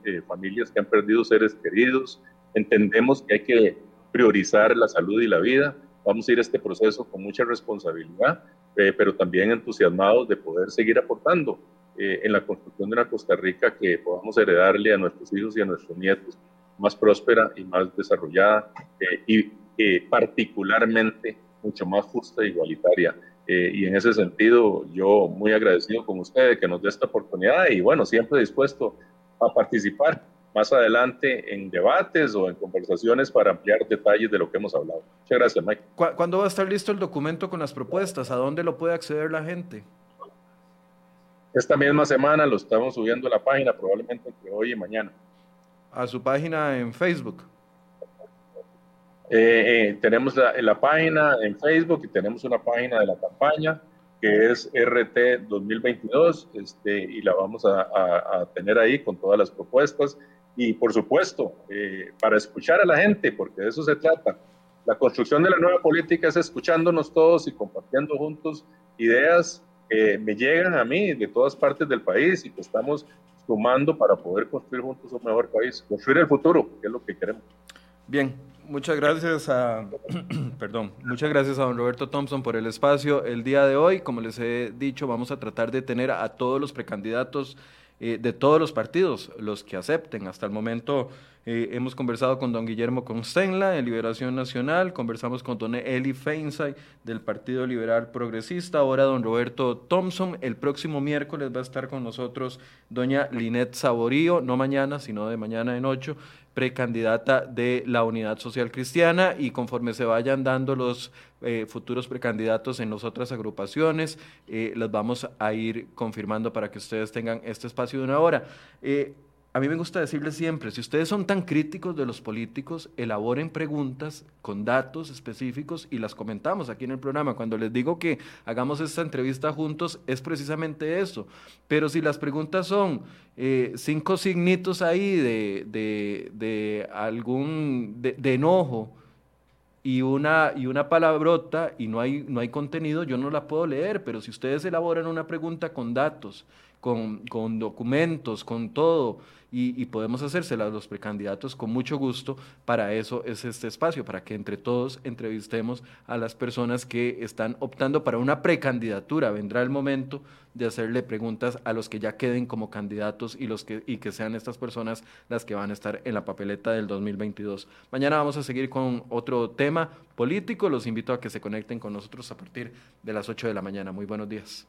eh, familias que han perdido seres queridos, entendemos que hay que priorizar la salud y la vida, vamos a ir a este proceso con mucha responsabilidad, eh, pero también entusiasmados de poder seguir aportando eh, en la construcción de una Costa Rica que podamos heredarle a nuestros hijos y a nuestros nietos más próspera y más desarrollada y particularmente mucho más justa e igualitaria. Eh, y en ese sentido, yo muy agradecido con ustedes que nos dé esta oportunidad y bueno, siempre dispuesto a participar más adelante en debates o en conversaciones para ampliar detalles de lo que hemos hablado. Muchas gracias, Mike. ¿Cuándo va a estar listo el documento con las propuestas? ¿A dónde lo puede acceder la gente? Esta misma semana lo estamos subiendo a la página, probablemente entre hoy y mañana. ¿A su página en Facebook? Eh, eh, tenemos la, página en Facebook y tenemos una página de la campaña que es RT 2022 este, y la vamos a, tener ahí con todas las propuestas y por supuesto eh, para escuchar a la gente porque de eso se trata. La construcción de la nueva política es escuchándonos todos y compartiendo juntos ideas que me llegan a mí de todas partes del país y que estamos sumando para poder construir juntos un mejor país, construir el futuro, que es lo que queremos. Bien, Muchas gracias a, perdón, muchas gracias a don Roberto Thompson por el espacio el día de hoy. Como les he dicho, vamos a tratar de tener a todos los precandidatos eh, de todos los partidos, los que acepten. Hasta el momento eh, hemos conversado con don Guillermo Constenla de Liberación Nacional, conversamos con don Eli Feinsay del Partido Liberal Progresista, ahora don Roberto Thompson. El próximo miércoles va a estar con nosotros doña Linet Saborío, no mañana, sino de mañana en ocho, precandidata de la Unidad Social Cristiana y conforme se vayan dando los eh, futuros precandidatos en las otras agrupaciones, eh, los vamos a ir confirmando para que ustedes tengan este espacio de una hora. Eh, a mí me gusta decirles siempre, si ustedes son tan críticos de los políticos, elaboren preguntas con datos específicos y las comentamos aquí en el programa. Cuando les digo que hagamos esta entrevista juntos, es precisamente eso. Pero si las preguntas son eh, cinco signitos ahí de, algún, de, enojo, y una, y una palabrota y no hay, no hay contenido, yo no la puedo leer, pero si ustedes elaboran una pregunta con datos, con, con documentos, con todo, y, podemos hacérsela a los precandidatos con mucho gusto. Para eso es este espacio, para que entre todos entrevistemos a las personas que están optando para una precandidatura. Vendrá el momento de hacerle preguntas a los que ya queden como candidatos y, los que, y que sean estas personas las que van a estar en la papeleta del 2022. Mañana vamos a seguir con otro tema político. Los invito a que se conecten con nosotros a partir de las 8 de la mañana. Muy buenos días.